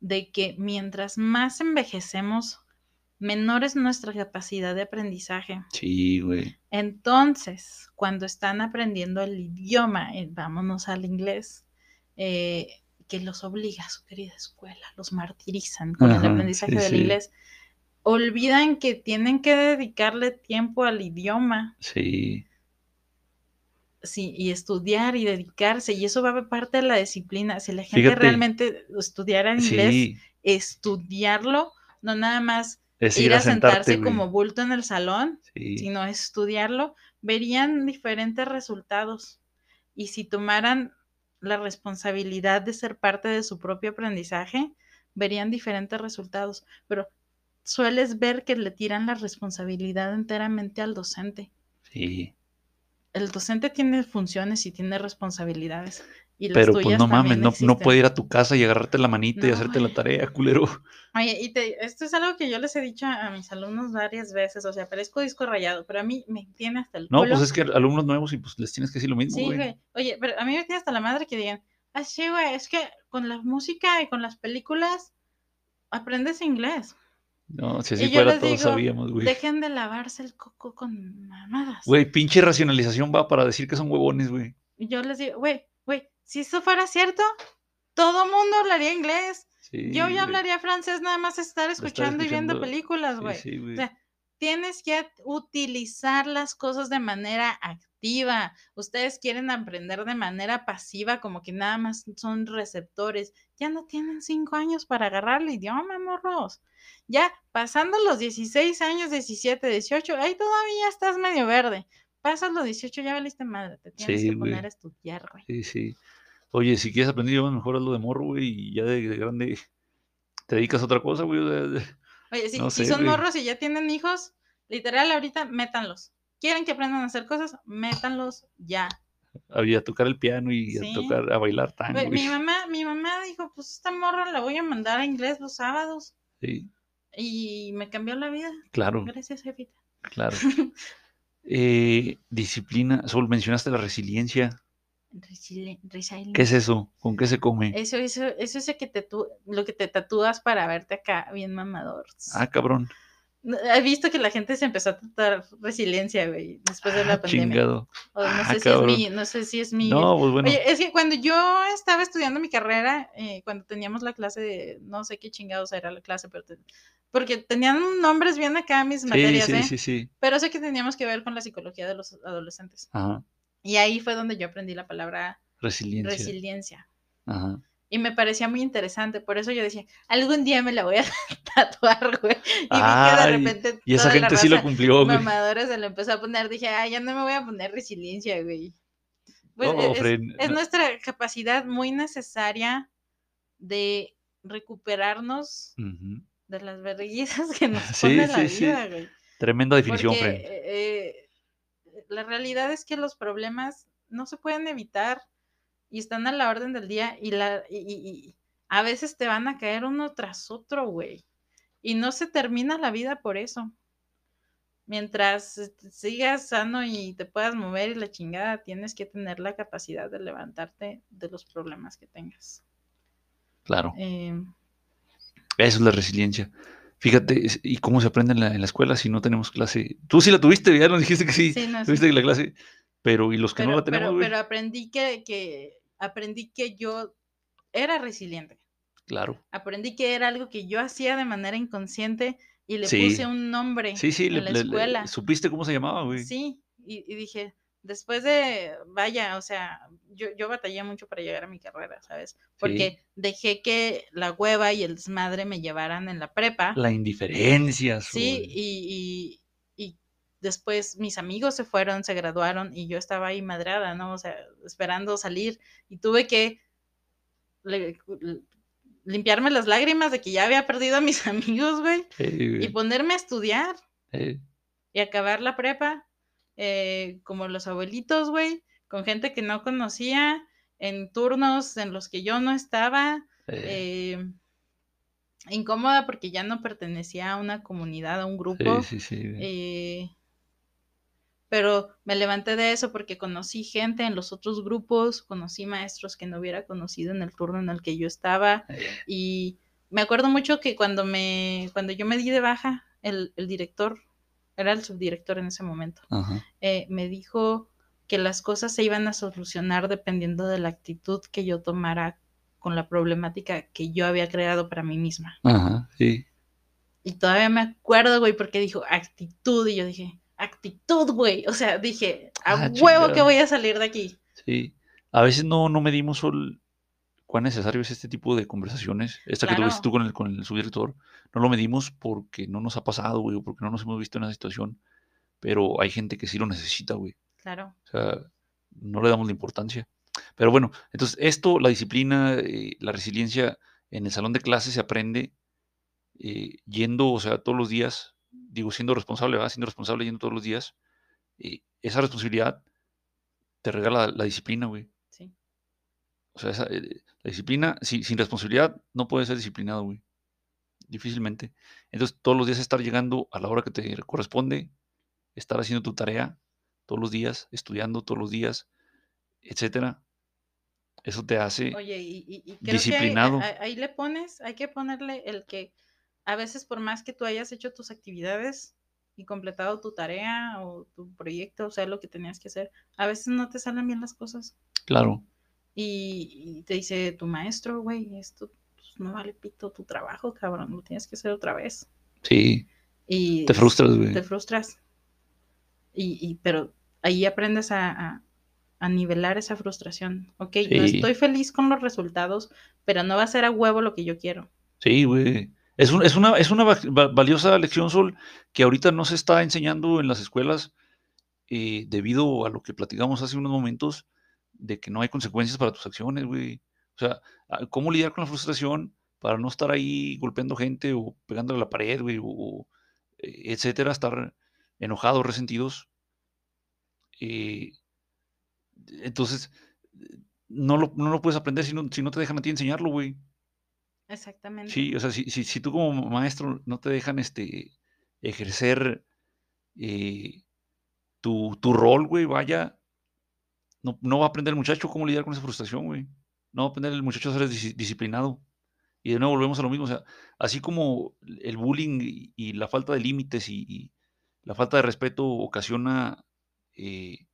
de que mientras más envejecemos, menor es nuestra capacidad de aprendizaje. Sí, güey. Entonces, cuando están aprendiendo el idioma, eh, vámonos al inglés, eh, que los obliga a su querida escuela, los martirizan con Ajá, el aprendizaje sí, del sí. inglés, olvidan que tienen que dedicarle tiempo al idioma Sí. Sí, y estudiar y dedicarse, y eso va a ser parte de la disciplina. Si la gente Fíjate. realmente estudiara inglés, Sí. estudiarlo, no nada más Es ir, a sentarse güey. como bulto en el salón, Sí. sino estudiarlo, verían diferentes resultados. Y si tomaran la responsabilidad de ser parte de su propio aprendizaje, verían diferentes resultados. Pero sueles ver que le tiran la responsabilidad enteramente al docente. Sí. El docente tiene funciones y tiene responsabilidades. Y Pero pues no mames, no, no puede ir a tu casa y agarrarte la manita y hacerte la tarea, (laughs) culero. Oye, y te- esto es algo que yo les he dicho a, a mis alumnos varias veces, o sea, parezco disco rayado, pero a mí me tiene hasta el No, culo. pues es que alumnos nuevos y pues les tienes que decir lo mismo, Sí, güey. güey. Oye, pero a mí me tiene hasta la madre que digan, ah, sí, güey, es que con la música y con las películas aprendes inglés. No, si así fuera todos digo, sabíamos, güey. Dejen de lavarse el coco con mamadas. Güey, pinche racionalización va para decir que son huevones, güey. Yo les digo, güey, güey, si eso fuera cierto, todo mundo hablaría inglés. Sí, Yo güey. ya hablaría francés nada más estar escuchando, y viendo películas, Sí, güey. sí, güey. O sea, tienes que utilizar las cosas de manera activa. Ustedes quieren aprender de manera pasiva, como que nada más son receptores. Ya no tienen cinco años para agarrar el idioma, morros. Ya pasando los 16 años, 17, 18, ahí todavía estás medio verde. Pasas los 18, ya valiste madre. Te tienes Sí, que poner a estudiar, güey. Sí, sí. Oye, si quieres aprender idiomas, mejor hazlo de morro, güey, y ya de, de grande te dedicas a otra cosa, güey. Oye, (laughs) si, No si sé, son morros y ya tienen hijos, literal, ahorita métanlos. ¿Quieren que aprendan a hacer cosas? Métanlos ya. A, tocar el piano y Sí. a tocar, a bailar tango. Mi (laughs) mamá, mi mamá dijo, pues esta morra la voy a mandar a inglés los sábados. Sí, Y me cambió la vida. claro, Gracias, jefita. claro. (laughs) Eh, disciplina, Sol, mencionaste la resiliencia. Resili- resilient. ¿Qué es eso? ¿Con qué se come? Eso, eso, eso es el que te lo que te tatúas para verte acá bien mamador. Ah, cabrón. He visto que la gente se empezó a tatuar resiliencia, güey, después de la Ah, pandemia. chingado. O no, Ah, sé si es mi, no sé si es mi No, pues bueno. Oye, es que cuando yo estaba estudiando mi carrera, eh, cuando teníamos la clase de, no sé qué chingados era la clase, pero te- porque tenían nombres bien acá mis sí, materias, sí, ¿eh? sí, sí. Pero sé que teníamos que ver con la psicología de los adolescentes. Ajá. Y ahí fue donde yo aprendí la palabra Resiliencia. resiliencia. Ajá. Y me parecía muy interesante, por eso yo decía, algún día me la voy a (laughs) tatuar, güey. Y vi que Ay, de repente Y esa gente sí lo cumplió, güey. mamadora se lo empezó a poner, dije, ay, ya no me voy a poner resiliencia, güey. Pues No, es, Fred, es no- nuestra capacidad muy necesaria de recuperarnos de las vergüenzas que nos (laughs) Sí, pone la sí. vida, güey. Tremenda definición, Porque Fred. eh, eh, la realidad es que los problemas no se pueden evitar y están a la orden del día y, la, y, y- y a veces te van a caer uno tras otro, güey. Y no se termina la vida por eso. Mientras sigas sano y te puedas mover y la chingada, tienes que tener la capacidad de levantarte de los problemas que tengas. Claro. Eh, Eso es la resiliencia. Fíjate, ¿y cómo se aprende en la, en la escuela si no tenemos clase? Tú sí la tuviste, ya nos dijiste que sí. sí, no, sí. Tuviste la clase, pero ¿y los que pero, no la tenemos, pero, pero aprendí que, que aprendí que yo era resiliente. Claro. Aprendí que era algo que yo hacía de manera inconsciente y le Sí. puse un nombre Sí, sí, en le- la le- le- escuela. ¿supiste cómo se llamaba, güey? Sí, y, y dije, después de, vaya, o sea, yo, yo batallé mucho para llegar a mi carrera, ¿sabes? Porque dejé que la hueva y el desmadre me llevaran en la prepa. La indiferencia. Sí, y, y, y después mis amigos se fueron, se graduaron y yo estaba ahí madrada, ¿no? O sea, esperando salir y tuve que le- limpiarme las lágrimas de que ya había perdido a mis (laughs) amigos, güey, y ponerme a estudiar y acabar la prepa eh, como los abuelitos, güey, con gente que no conocía, en turnos en los que yo no estaba. eh, eh, incómoda porque ya no pertenecía a una comunidad, a un grupo. sí, sí, sí. eh, pero me levanté de eso porque conocí gente en los otros grupos, conocí maestros que no hubiera conocido en el turno en el que yo estaba. Eh, Y me acuerdo mucho que cuando me, cuando yo me di de baja, el, el director, era el subdirector en ese momento, eh, me dijo que las cosas se iban a solucionar dependiendo de la actitud que yo tomara con la problemática que yo había creado para mí misma. Ajá, sí. Y todavía me acuerdo, güey, porque dijo actitud y yo dije, actitud, güey. O sea, dije, a Ah, huevo que voy a salir de aquí. Sí. A veces no, no medimos cuán necesario es este tipo de conversaciones. Esta que tuviste tú con el, con el subdirector. No lo medimos porque no nos ha pasado, güey, o porque no nos hemos visto en esa situación. Pero hay gente que sí lo necesita, güey. Claro. O sea, no le damos la importancia. Pero bueno, entonces esto, la disciplina, eh, la resiliencia en el salón de clases se aprende eh, yendo, o sea, todos los días, digo, siendo responsable, ¿verdad? Siendo responsable yendo todos los días. eh, esa responsabilidad te regala la, la disciplina, güey. Sí. O sea, esa, eh, la disciplina, si- sin responsabilidad, no puedes ser disciplinado, güey. Difícilmente. Entonces, todos los días estar llegando a la hora que te corresponde, estar haciendo tu tarea todos los días, estudiando todos los días, etcétera. Eso te hace Oye, y, y- y creo Disciplinado. que ahí, ahí- ahí le pones, hay que ponerle el que a veces por más que tú hayas hecho tus actividades, y completado tu tarea o tu proyecto, o sea, lo que tenías que hacer, a veces no te salen bien las cosas. Claro. Y, y te dice tu maestro, güey, esto pues, no vale pito tu trabajo, cabrón, lo tienes que hacer otra vez. Sí. Y Te frustras, güey. te frustras. Y, y- pero ahí aprendes a, a- a nivelar esa frustración. Ok, no Sí. estoy feliz con los resultados, pero no va a ser a huevo lo que yo quiero. Sí, güey. Es, un- es una, es una va- va- valiosa lección, Sol, que ahorita no se está enseñando en las escuelas eh, debido a lo que platicamos hace unos momentos de que no hay consecuencias para tus acciones, güey. O sea, cómo lidiar con la frustración para no estar ahí golpeando gente o pegándole a la pared, güey, o, eh, etcétera, estar enojados, resentidos. Eh, entonces, no lo, no lo puedes aprender si no, si no te dejan a ti enseñarlo, güey. Exactamente. Sí, o sea, si, si, si tú como maestro no te dejan este, ejercer eh, tu, tu rol, güey, vaya, no, no va a aprender el muchacho cómo lidiar con esa frustración, güey. No va a aprender el muchacho a ser dis- disciplinado. Y de nuevo volvemos a lo mismo, o sea, así como el bullying y, la falta de límites y, la falta de respeto ocasiona eh,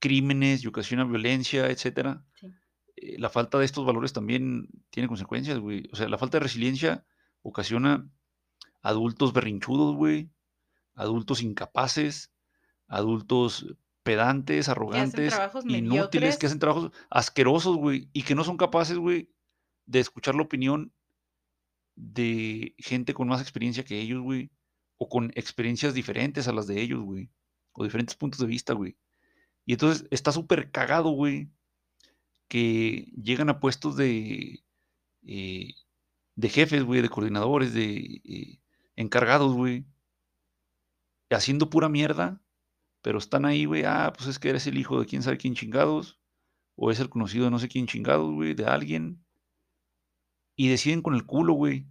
crímenes y ocasiona violencia, etcétera. Eh, la falta de estos valores también tiene consecuencias, güey. O sea, la falta de resiliencia ocasiona adultos berrinchudos, güey, adultos incapaces, adultos pedantes, arrogantes, inútiles, que hacen trabajos asquerosos, güey, y que no son capaces, güey, de escuchar la opinión de gente con más experiencia que ellos, güey, o con experiencias diferentes a las de ellos, güey, o diferentes puntos de vista, güey. Y entonces está súper cagado, güey, que llegan a puestos de, eh, de jefes, güey, de coordinadores, de eh, encargados, güey, haciendo pura mierda, pero están ahí, güey, ah, pues es que eres el hijo de quién sabe quién chingados, o es el conocido de no sé quién chingados, güey, de alguien, y deciden con el culo, güey.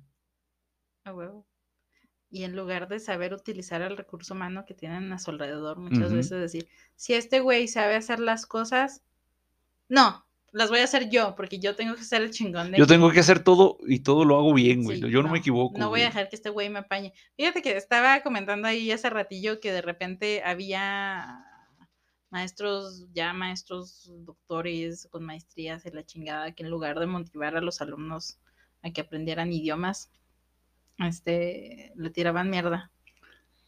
A huevo. Y en lugar de saber utilizar el recurso humano que tienen a su alrededor, muchas veces decir, si este güey sabe hacer las cosas, no, las voy a hacer yo, porque yo tengo que ser el chingón de Yo aquí". tengo que hacer todo y todo lo hago bien, güey. Sí, yo no, me equivoco. No voy a dejar que este güey me apañe. Fíjate que estaba comentando ahí hace ratillo que de repente había maestros, ya maestros, doctores con maestrías en la chingada, que en lugar de motivar a los alumnos a que aprendieran idiomas, este, le tiraban mierda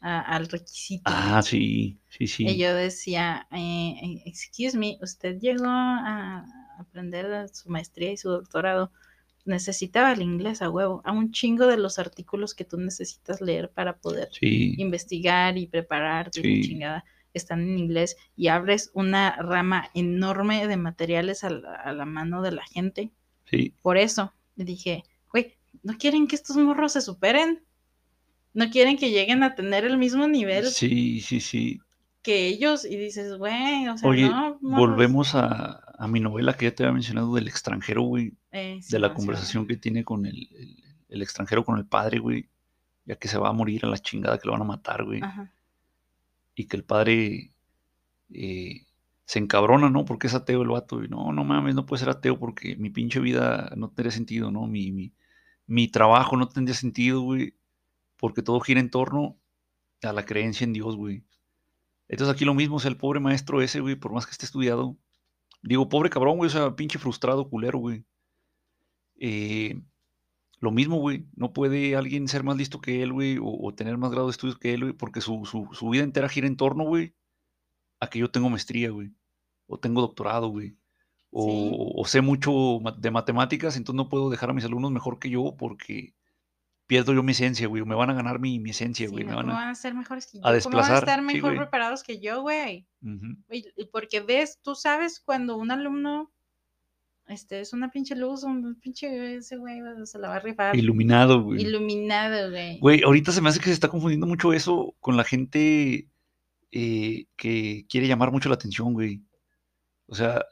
a- al requisito. Ah, sí, sí, sí. Y yo decía, eh, eh, excuse me, usted llegó a aprender su maestría y su doctorado. Necesitaba el inglés a huevo, a un chingo de los artículos que tú necesitas leer para poder Sí, investigar y prepararte, y Sí. chingada, están en inglés y abres una rama enorme de materiales a la, a la mano de la gente. sí. Por eso le dije, güey, ¿no quieren que estos morros se superen? ¿No quieren que lleguen a tener el mismo nivel Sí, sí, sí. que ellos? Y dices, güey, o sea, Oye, no, morros". volvemos a, a mi novela que ya te había mencionado del extranjero, güey. Eh, sí, De la no, sí, conversación que tiene con el, el- el extranjero, con el padre, güey. Ya que se va a morir a la chingada, que lo van a matar, güey. Ajá, Y que el padre eh, se encabrona, ¿no? Porque es ateo el vato. Y no, no mames, no puede ser ateo porque mi pinche vida no tendría sentido, ¿no? Mi, mi, mi trabajo no tendría sentido, güey. Porque todo gira en torno a la creencia en Dios, güey. Entonces aquí lo mismo, o sea, el pobre maestro ese, güey, por más que esté estudiado. Digo, pobre cabrón, güey, o sea, pinche frustrado, culero, güey. Eh, lo mismo, güey. No puede alguien ser más listo que él, güey, o, o tener más grado de estudios que él, güey, porque su, su, su vida entera gira en torno, güey, a que yo tengo maestría, güey, o tengo doctorado, güey, o, Sí. o sé mucho de matemáticas, entonces no puedo dejar a mis alumnos mejor que yo porque pierdo yo mi esencia, güey, me van a ganar mi, mi esencia, Sí, güey, no, me van ¿cómo a... van a ser mejores que yo? a ¿Cómo van a desplazar, estar mejor preparados que yo, güey? Y- y Porque ves, tú sabes cuando un alumno este, es una pinche luz, un pinche ese güey se la va a rifar. Iluminado, güey. Iluminado, güey. Güey, ahorita se me hace que se está confundiendo mucho eso con la gente eh, que quiere llamar mucho la atención, güey. O sea,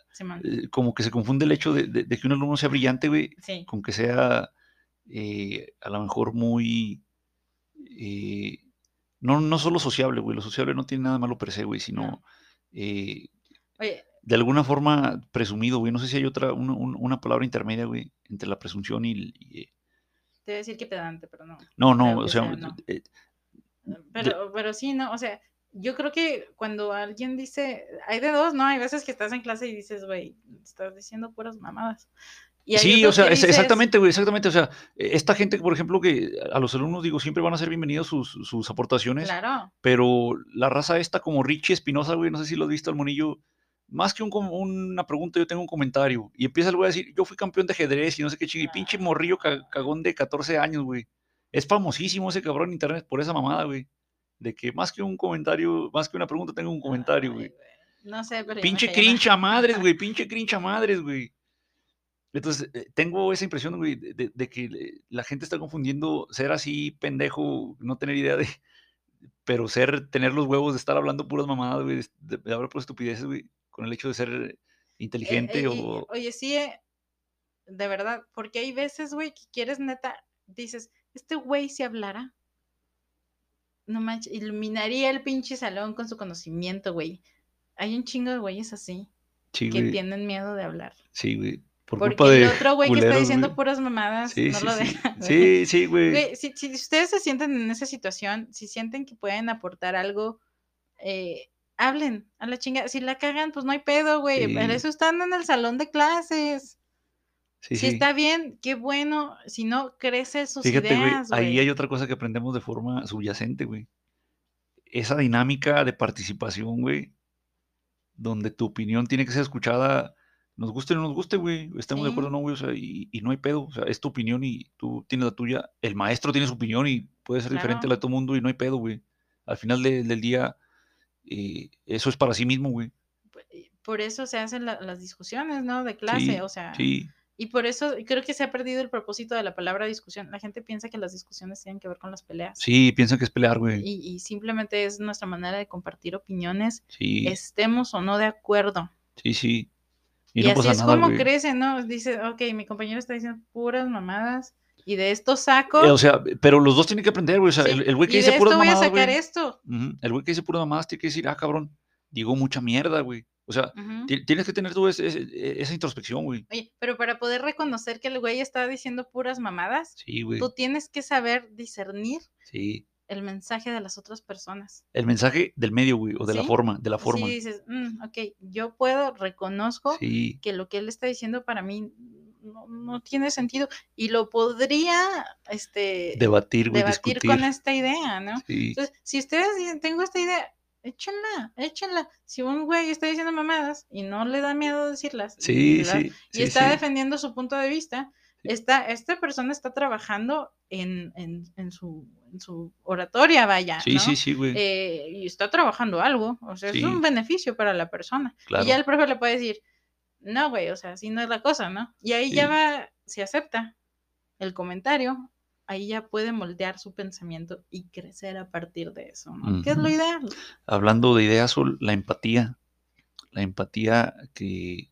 eh, como que se confunde el hecho de, de- de que un alumno sea brillante, güey, Sí, con que sea eh, a lo mejor muy... eh, no, no solo sociable, güey. Lo sociable no tiene nada malo per se, güey, sino No. eh, oye, de alguna forma presumido, güey. No sé si hay otra, una, un- una palabra intermedia, güey, entre la presunción y... y, eh, te voy a decir que pedante, pero no. no, no, o sea, sea, no. Pero, pero sí, ¿no? O sea, yo creo que cuando alguien dice, hay de dos, ¿no? Hay veces que estás en clase y dices, güey, estás diciendo puras mamadas. Y Sí, o sea, dices, exactamente, güey, exactamente. O sea, esta gente, por ejemplo, que a los alumnos, digo, siempre van a ser bienvenidos sus, sus aportaciones, Claro, pero la raza esta, como Richie Espinosa, güey, no sé si lo has visto al monillo, más que un una pregunta, yo tengo un comentario. Y empieza el güey a decir, yo fui campeón de ajedrez y no sé qué chingue, y pinche morrillo ca- cagón de 14 años, güey. Es famosísimo ese cabrón en internet por esa mamada, güey. De que más que un comentario, más que una pregunta, tengo un comentario, güey. No sé, pero. Pinche cayó mal. cringe a madres, (laughs) güey, pinche cringe a madres, güey. Entonces, eh, tengo esa impresión, güey, de, que la gente está confundiendo ser así pendejo, no tener idea de, pero ser, tener los huevos de estar hablando puras mamadas, güey, de, de hablar por estupideces, güey, con el hecho de ser Eh, inteligente eh, y- o... oye, sí, eh, de verdad, porque hay veces, güey, que quieres neta, dices, este güey si hablara, no manches, iluminaría el pinche salón con su conocimiento, güey. Hay un chingo de güeyes así Sí, que güey, tienen miedo de hablar. sí, güey, por Porque culpa el de otro güey que está diciendo güey. puras mamadas Sí, no sí, lo deja. Sí, sí, güey. Güey, si, si ustedes se sienten en esa situación, si sienten que pueden aportar algo, eh, hablen a la chinga. Si la cagan, pues no hay pedo, güey. Para eso están en el salón de clases. Sí, si sí. está bien, qué bueno. Si no, crece sus Fíjate, güey, ideas, ahí güey. hay otra cosa que aprendemos de forma subyacente, güey. Esa dinámica de participación, güey, donde tu opinión tiene que ser escuchada, nos guste o no nos guste, güey, estemos de acuerdo o Sí. no, güey, o sea, y, y no hay pedo, o sea, es tu opinión y tú tienes la tuya, el maestro tiene su opinión y puede ser diferente a la de todo mundo y no hay pedo, güey. Al final de- del día, eh, eso es para sí mismo, güey. Por eso se hacen la- las discusiones, ¿no? De clase, Sí, o sea. sí, Y por eso creo que se ha perdido el propósito de la palabra discusión. La gente piensa que las discusiones tienen que ver con las peleas. sí, piensan que es pelear, güey. Y, y simplemente es nuestra manera de compartir opiniones, Sí, estemos o no de acuerdo. sí, sí. Y, Y, no así pasa es nada, como güey. crece, ¿no? Dice, ok, mi compañero está diciendo puras mamadas y de esto saco. Eh, o sea, pero los dos tienen que aprender, güey. O sea, sí, el, el güey que y dice de puras esto voy a mamadas, sacar güey. esto. El güey que dice puras mamadas tiene que decir, ah, cabrón, digo mucha mierda, güey. O sea, tienes que tener tú ese- ese- esa introspección, güey. Oye, pero para poder reconocer que el güey está diciendo puras mamadas, Sí, güey. tú tienes que saber discernir Sí. El mensaje de las otras personas. El mensaje del medio, güey, o de la Sí, forma, de la forma. Dices, "Mm, ok, yo puedo, reconozco Sí, que lo que él está diciendo para mí no, no tiene sentido y lo podría este, debatir, güey, debatir discutir. con esta idea, ¿no? Sí, Entonces, si ustedes dicen, tengo esta idea, échenla, échenla. Si un güey está diciendo mamadas y no le da miedo decirlas, y, sí, ¿verdad? sí. y sí, está sí. defendiendo su punto de vista, Sí. Esta, esta persona está trabajando en, en, en su, en su oratoria, vaya, Sí, ¿no? sí, sí, güey. Eh, y está trabajando algo, o sea, Sí. es un beneficio para la persona. claro. Y ya el profe le puede decir, no, güey, o sea, así no es la cosa, ¿no? Y ahí ya va, si acepta el comentario, ahí ya puede moldear su pensamiento y crecer a partir de eso, ¿no? Que es lo ideal. Hablando de ideas, la empatía. La empatía que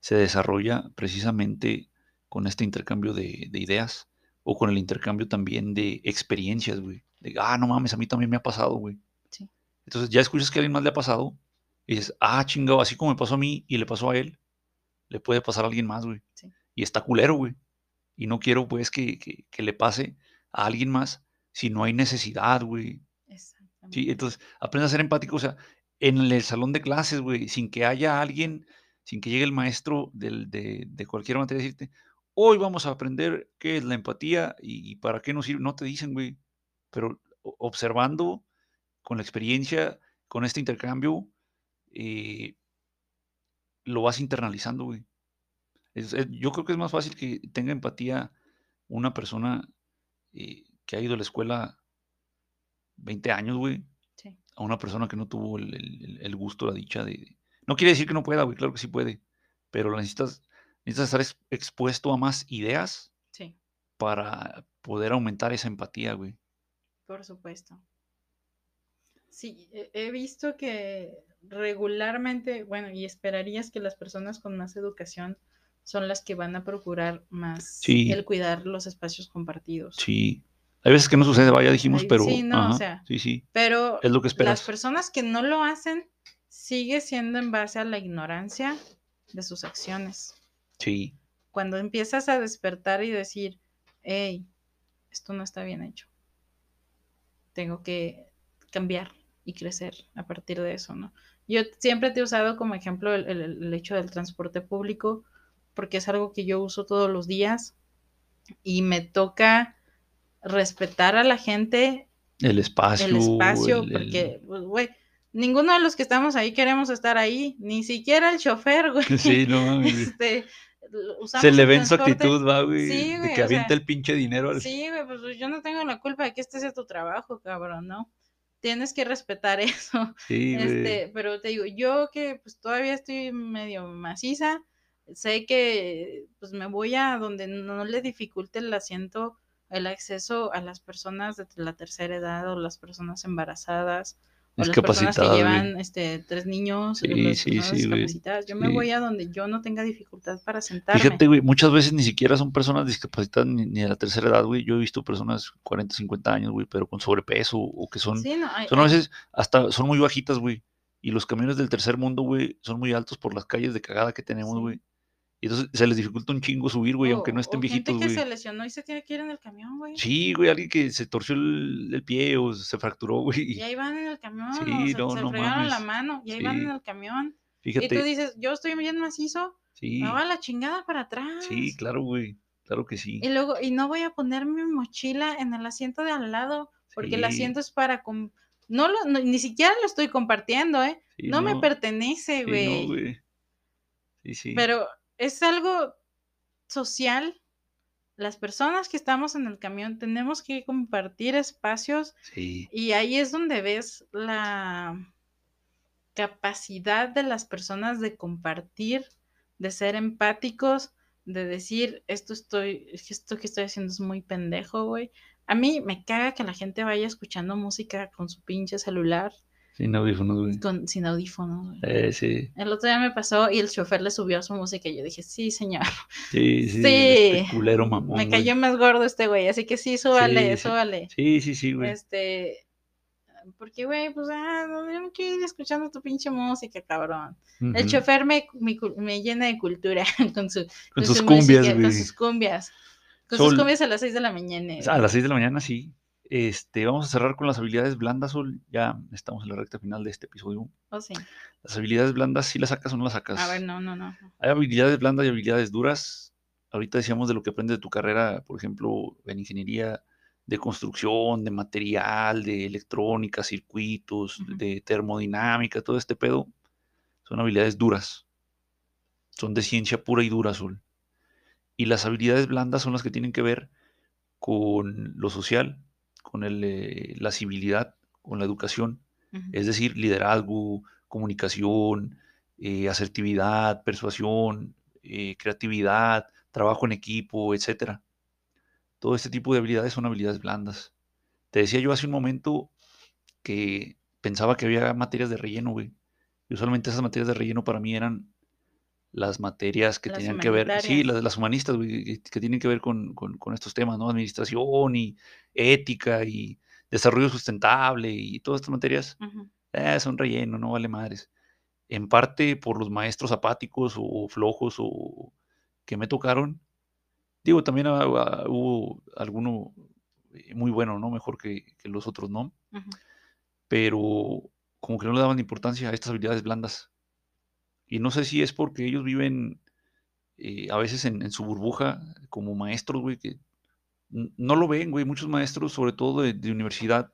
se desarrolla precisamente con este intercambio de, de ideas o con el intercambio también de experiencias, güey. De, ah, no mames, a mí también me ha pasado, güey. Sí. Entonces ya escuchas que a alguien más le ha pasado y dices, ah, chingado, así como me pasó a mí y le pasó a él, le puede pasar a alguien más, güey. Sí. Y está culero, güey. Y no quiero, pues, que, que- que le pase a alguien más si no hay necesidad, güey. Exactamente. Sí, entonces aprende a ser empático, o sea, en el salón de clases, güey, sin que haya alguien, sin que llegue el maestro del- de, de cualquier materia a decirte, hoy vamos a aprender qué es la empatía y, y para qué nos sirve. No te dicen, güey, pero observando con la experiencia, con este intercambio, eh, lo vas internalizando, güey. Es- es- yo creo que es más fácil que tenga empatía una persona eh, que ha ido a la escuela 20 años, güey, Sí. a una persona que no tuvo el, el- el gusto, la dicha de... No quiere decir que no pueda, güey, claro que sí puede, pero lo necesitas, necesitas estar ex- expuesto a más ideas Sí, para poder aumentar esa empatía, güey. por supuesto. Sí, he- visto que regularmente, bueno, y esperarías que las personas con más educación son las que van a procurar más Sí. el cuidar los espacios compartidos. Sí. Hay veces que no sucede, vaya, dijimos, pero... sí, no, o sea, sí, sí, Pero es lo que las esperas. personas que no lo hacen sigue siendo en base a la ignorancia de sus acciones. Sí, Cuando empiezas a despertar y decir, hey, esto no está bien hecho. Tengo que cambiar y crecer a partir de eso, ¿no? Yo siempre te he usado como ejemplo el, el- el hecho del transporte público, porque es algo que yo uso todos los días y me toca respetar a la gente El espacio. el espacio, el- el- porque, pues, güey, ninguno de los que estamos ahí queremos estar ahí, ni siquiera el chofer, güey. (laughs) Sí, no mames, (laughs) güey. Este, Se le el ve en su actitud, va, güey. Sí, de güey, que o avienta sea, el pinche dinero al. Sí, güey, pues yo no tengo la culpa de que este sea tu trabajo, cabrón, ¿no? Tienes que respetar (laughs) eso. Sí, güey. Este, pero te digo, yo que pues todavía estoy medio maciza, sé que pues me voy a donde no le dificulte el asiento, el acceso a las personas de la tercera edad o las personas embarazadas o las personas que güey. llevan este tres niños, Sí, las sí, personas sí, discapacitadas. Yo me voy a donde yo no tenga dificultad para sentarme. Fíjate, güey, muchas veces ni siquiera son personas discapacitadas ni, ni de la tercera edad, güey. Yo he visto personas 40, 50 años, güey, pero con sobrepeso o que son, Sí, no, hay- son a veces hasta son muy bajitas, güey. Y los camiones del tercer mundo, güey, son muy altos por las calles de cagada que tenemos, güey. Y entonces se les dificulta un chingo subir, güey, aunque no estén o viejitos, gente que güey. se lesionó y se tiene que ir en el camión, güey. Sí, güey, alguien que se torció el, el pie o se fracturó, güey. Y ahí van en el camión, Sí, o se, no, se no fregaron la mano y ahí van Sí. en el camión. Y tú Fíjate, dices, yo estoy bien macizo, sí, me va la chingada para atrás. sí, claro, güey, claro que sí. Y luego, y no voy a poner mi mochila en el asiento de al lado, porque el Sí. asiento es para... com- No lo, no- ni siquiera lo estoy compartiendo, ¿eh? Sí, no, me no, pertenece, sí, güey. no, güey. Sí, sí. Pero es algo social. Las personas que estamos en el camión tenemos que compartir espacios Sí, y ahí es donde ves la capacidad de las personas de compartir, de ser empáticos, de decir, esto estoy, esto que estoy haciendo es muy pendejo, güey. A mí me caga que la gente vaya escuchando música con su pinche celular, sin audífonos, güey. con, sin audífonos, güey. Eh, sí, El otro día me pasó y el chofer le subió su música y yo dije, sí, señor. sí, sí. Sí. Este culero mamón. me güey. cayó más gordo este güey, así que sí, súbale, Sí, súbale. Sí, sí, sí, güey. Este, porque, güey, pues, ah, no, no quiero ir escuchando tu pinche música, cabrón. El chofer me, me, me llena de cultura (laughs) con, su, Con su sus cumbias, música, güey. Con sus cumbias. Con sus cumbias a las 6 de la mañana. A las 6 de la mañana, sí. Este, vamos a cerrar con las habilidades blandas, Sol. Ya estamos en la recta final de este episodio. Oh, sí. Las habilidades blandas, ¿sí las sacas o no las sacas? A ver, no, no, no. Hay habilidades blandas y habilidades duras. Ahorita decíamos de lo que aprendes de tu carrera, por ejemplo, en ingeniería de construcción, de material, de electrónica, circuitos, de termodinámica, todo este pedo. Son habilidades duras. Son de ciencia pura y dura, Azul. Y las habilidades blandas son las que tienen que ver con lo social, con el, eh, la civilidad, con la educación es decir, liderazgo, comunicación, eh, asertividad, persuasión, eh, creatividad, trabajo en equipo, etcétera. Todo este tipo de habilidades son habilidades blandas. Te decía yo hace un momento que pensaba que había materias de relleno, güey. Y usualmente esas materias de relleno para mí eran las materias que Las tenían que ver, sí, las las humanistas, güey, que, tienen que ver con, con- con estos temas, ¿no? Administración y ética y desarrollo sustentable y todas estas materias eh, son relleno, no vale madres. En parte por los maestros apáticos o flojos o que me tocaron. Digo, también ah, hubo alguno eh, muy bueno, ¿no? Mejor que, que los otros, ¿no? Pero como que no le daban importancia a estas habilidades blandas. Y no sé si es porque ellos viven eh, a veces en, en su burbuja como maestros, güey, que no lo ven, güey. Muchos maestros, sobre todo de, de universidad,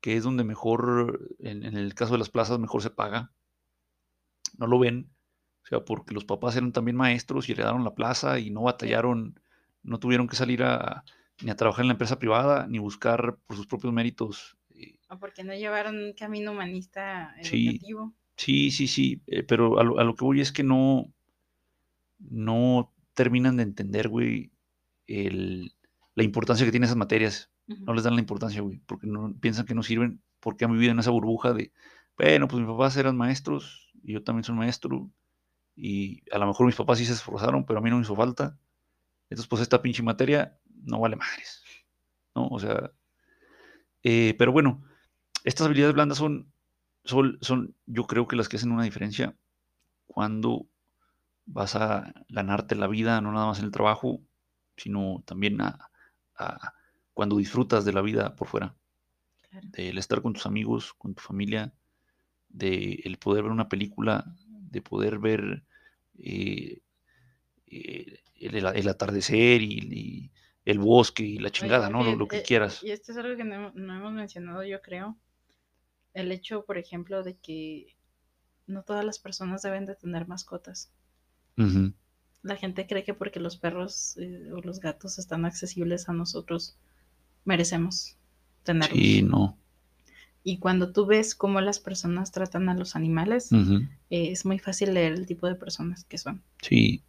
que es donde mejor, en, en el caso de las plazas, mejor se paga. No lo ven. O sea, porque los papás eran también maestros y heredaron la plaza y no batallaron, no tuvieron que salir a, ni a trabajar en la empresa privada, ni buscar por sus propios méritos. eh, O porque no llevaron un camino humanista educativo. Sí, sí, sí, eh, pero a lo, a lo que voy es que no, no terminan de entender, güey, el- la importancia que tienen esas materias. No les dan la importancia, güey, porque no, piensan que no sirven, porque han vivido en esa burbuja de, bueno, pues mis papás eran maestros y yo también soy maestro y a lo mejor mis papás sí se esforzaron, pero a mí no me hizo falta. Entonces, pues esta pinche materia no vale madres, ¿no? O sea, eh, pero bueno, estas habilidades blandas son, son, son, yo creo que las que hacen una diferencia cuando vas a ganarte la vida, no nada más en el trabajo, sino también a, a- cuando disfrutas de la vida por fuera. Claro. del estar con tus amigos, con tu familia, de el poder ver una película, de poder ver eh, eh, el, el atardecer y, y el bosque y la chingada, Oye, ¿no? Lo, que eh, quieras. Y esto es algo que no, no hemos mencionado, yo creo. El hecho, por ejemplo, de que no todas las personas deben de tener mascotas. La gente cree que porque los perros eh, o los gatos están accesibles a nosotros, merecemos tenerlos. Sí, no. Y cuando tú ves cómo las personas tratan a los animales, eh, es muy fácil leer el tipo de personas que son. Sí,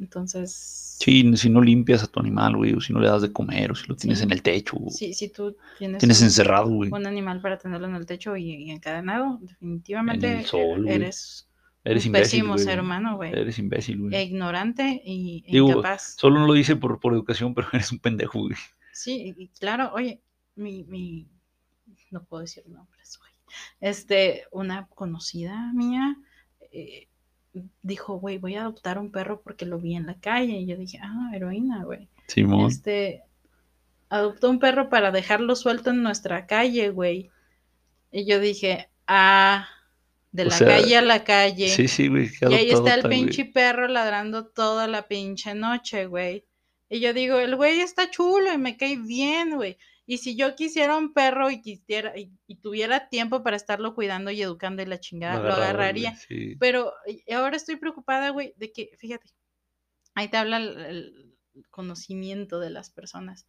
Entonces, sí, si no limpias a tu animal, güey, o si no le das de comer, o si lo tienes Sí. en el techo, o si, si tú tienes, tienes un, encerrado, güey. un animal para tenerlo en el techo y, y encadenado, definitivamente el sol, eres Eres un imbécil, pésimo güey. ser humano, güey. Eres imbécil, güey. E ignorante y e Digo, incapaz. Solo no lo dice por, por educación, (laughs) pero eres un pendejo, güey. Sí, y claro, oye, mi, mi, no puedo decir nombres, güey. Este, una conocida mía eh, dijo, güey, voy a adoptar un perro porque lo vi en la calle. Y yo dije, ah, heroína, güey. Simón. Este, adoptó un perro para dejarlo suelto en nuestra calle, güey. Y yo dije, ah, de O la sea, calle a la calle. Sí, sí, güey. Y ahí está el pinche perro ladrando toda la pinche noche, güey. Y yo digo, el güey está chulo y me cae bien, güey. Y si yo quisiera un perro y quisiera y, y tuviera tiempo para estarlo cuidando y educando y la chingada, lo, agarraría. sí. Pero ahora estoy preocupada, güey, de que, fíjate, ahí te habla el, el conocimiento de las personas.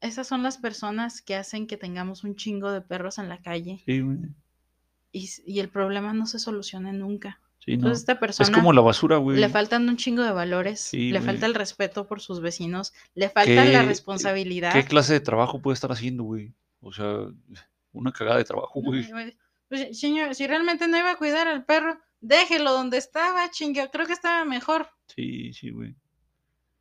Esas son las personas que hacen que tengamos un chingo de perros en la calle Sí, güey. y, y el problema no se soluciona nunca. Sí, no. Entonces esta persona Es como la basura, güey. le faltan un chingo de valores, Sí, le güey. falta el respeto por sus vecinos, le falta la ¿Qué- responsabilidad. ¿Qué clase de trabajo puede estar haciendo, güey? O sea, una cagada de trabajo, No, güey. pues, señor, si realmente no iba a cuidar al perro, déjelo donde estaba, chingue, creo que estaba mejor. Sí, sí, güey.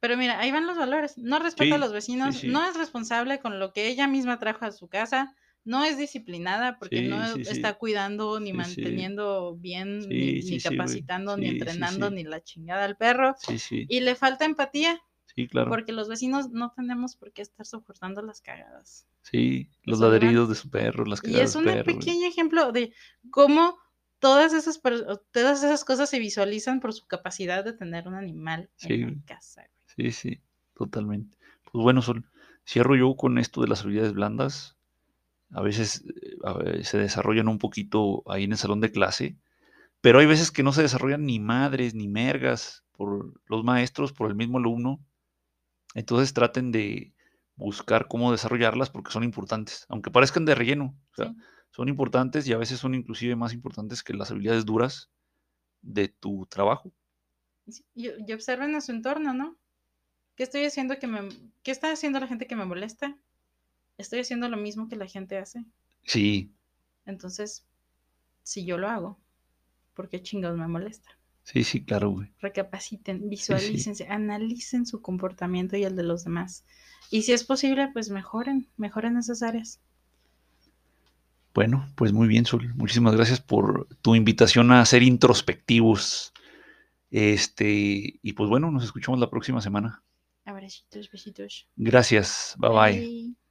Pero mira, ahí van los valores. No respeta a los vecinos, sí, sí. no es responsable con lo que ella misma trajo a su casa, no es disciplinada porque Sí, no sí, sí. está cuidando ni manteniendo bien, ni, ni capacitando, ni entrenando, ni la chingada al perro. Y le falta empatía, Sí, claro. porque los vecinos no tenemos por qué estar soportando las cagadas. Sí, los Los ladridos de su perro, las Y cagadas es de un pequeño ejemplo de cómo todas esas, todas esas cosas se visualizan por su capacidad de tener un animal Sí, en casa. güey. Sí, sí, totalmente. Pues bueno, Sol, cierro yo con esto de las habilidades blandas. A veces eh, se desarrollan un poquito ahí en el salón de clase, pero hay veces que no se desarrollan ni madres ni mergas por los maestros, por el mismo alumno. Entonces traten de buscar cómo desarrollarlas porque son importantes, aunque parezcan de relleno. O sea, Sí. son importantes y a veces son inclusive más importantes que las habilidades duras de tu trabajo. Y, y observen a su entorno, ¿no? ¿Qué estoy haciendo que me... ¿Qué está haciendo la gente que me molesta? Estoy haciendo lo mismo que la gente hace. Sí, Entonces, si yo lo hago, ¿por qué chingados me molesta? sí, sí, claro, güey. Recapaciten, visualícense, analicen su comportamiento y el de los demás. Y si es posible, pues mejoren, mejoren esas áreas. Bueno, pues muy bien, Sol. Muchísimas gracias por tu invitación a ser introspectivos. Este, y pues bueno, nos escuchamos la próxima semana. Abracitos, besitos. Gracias. Bye bye. Bye.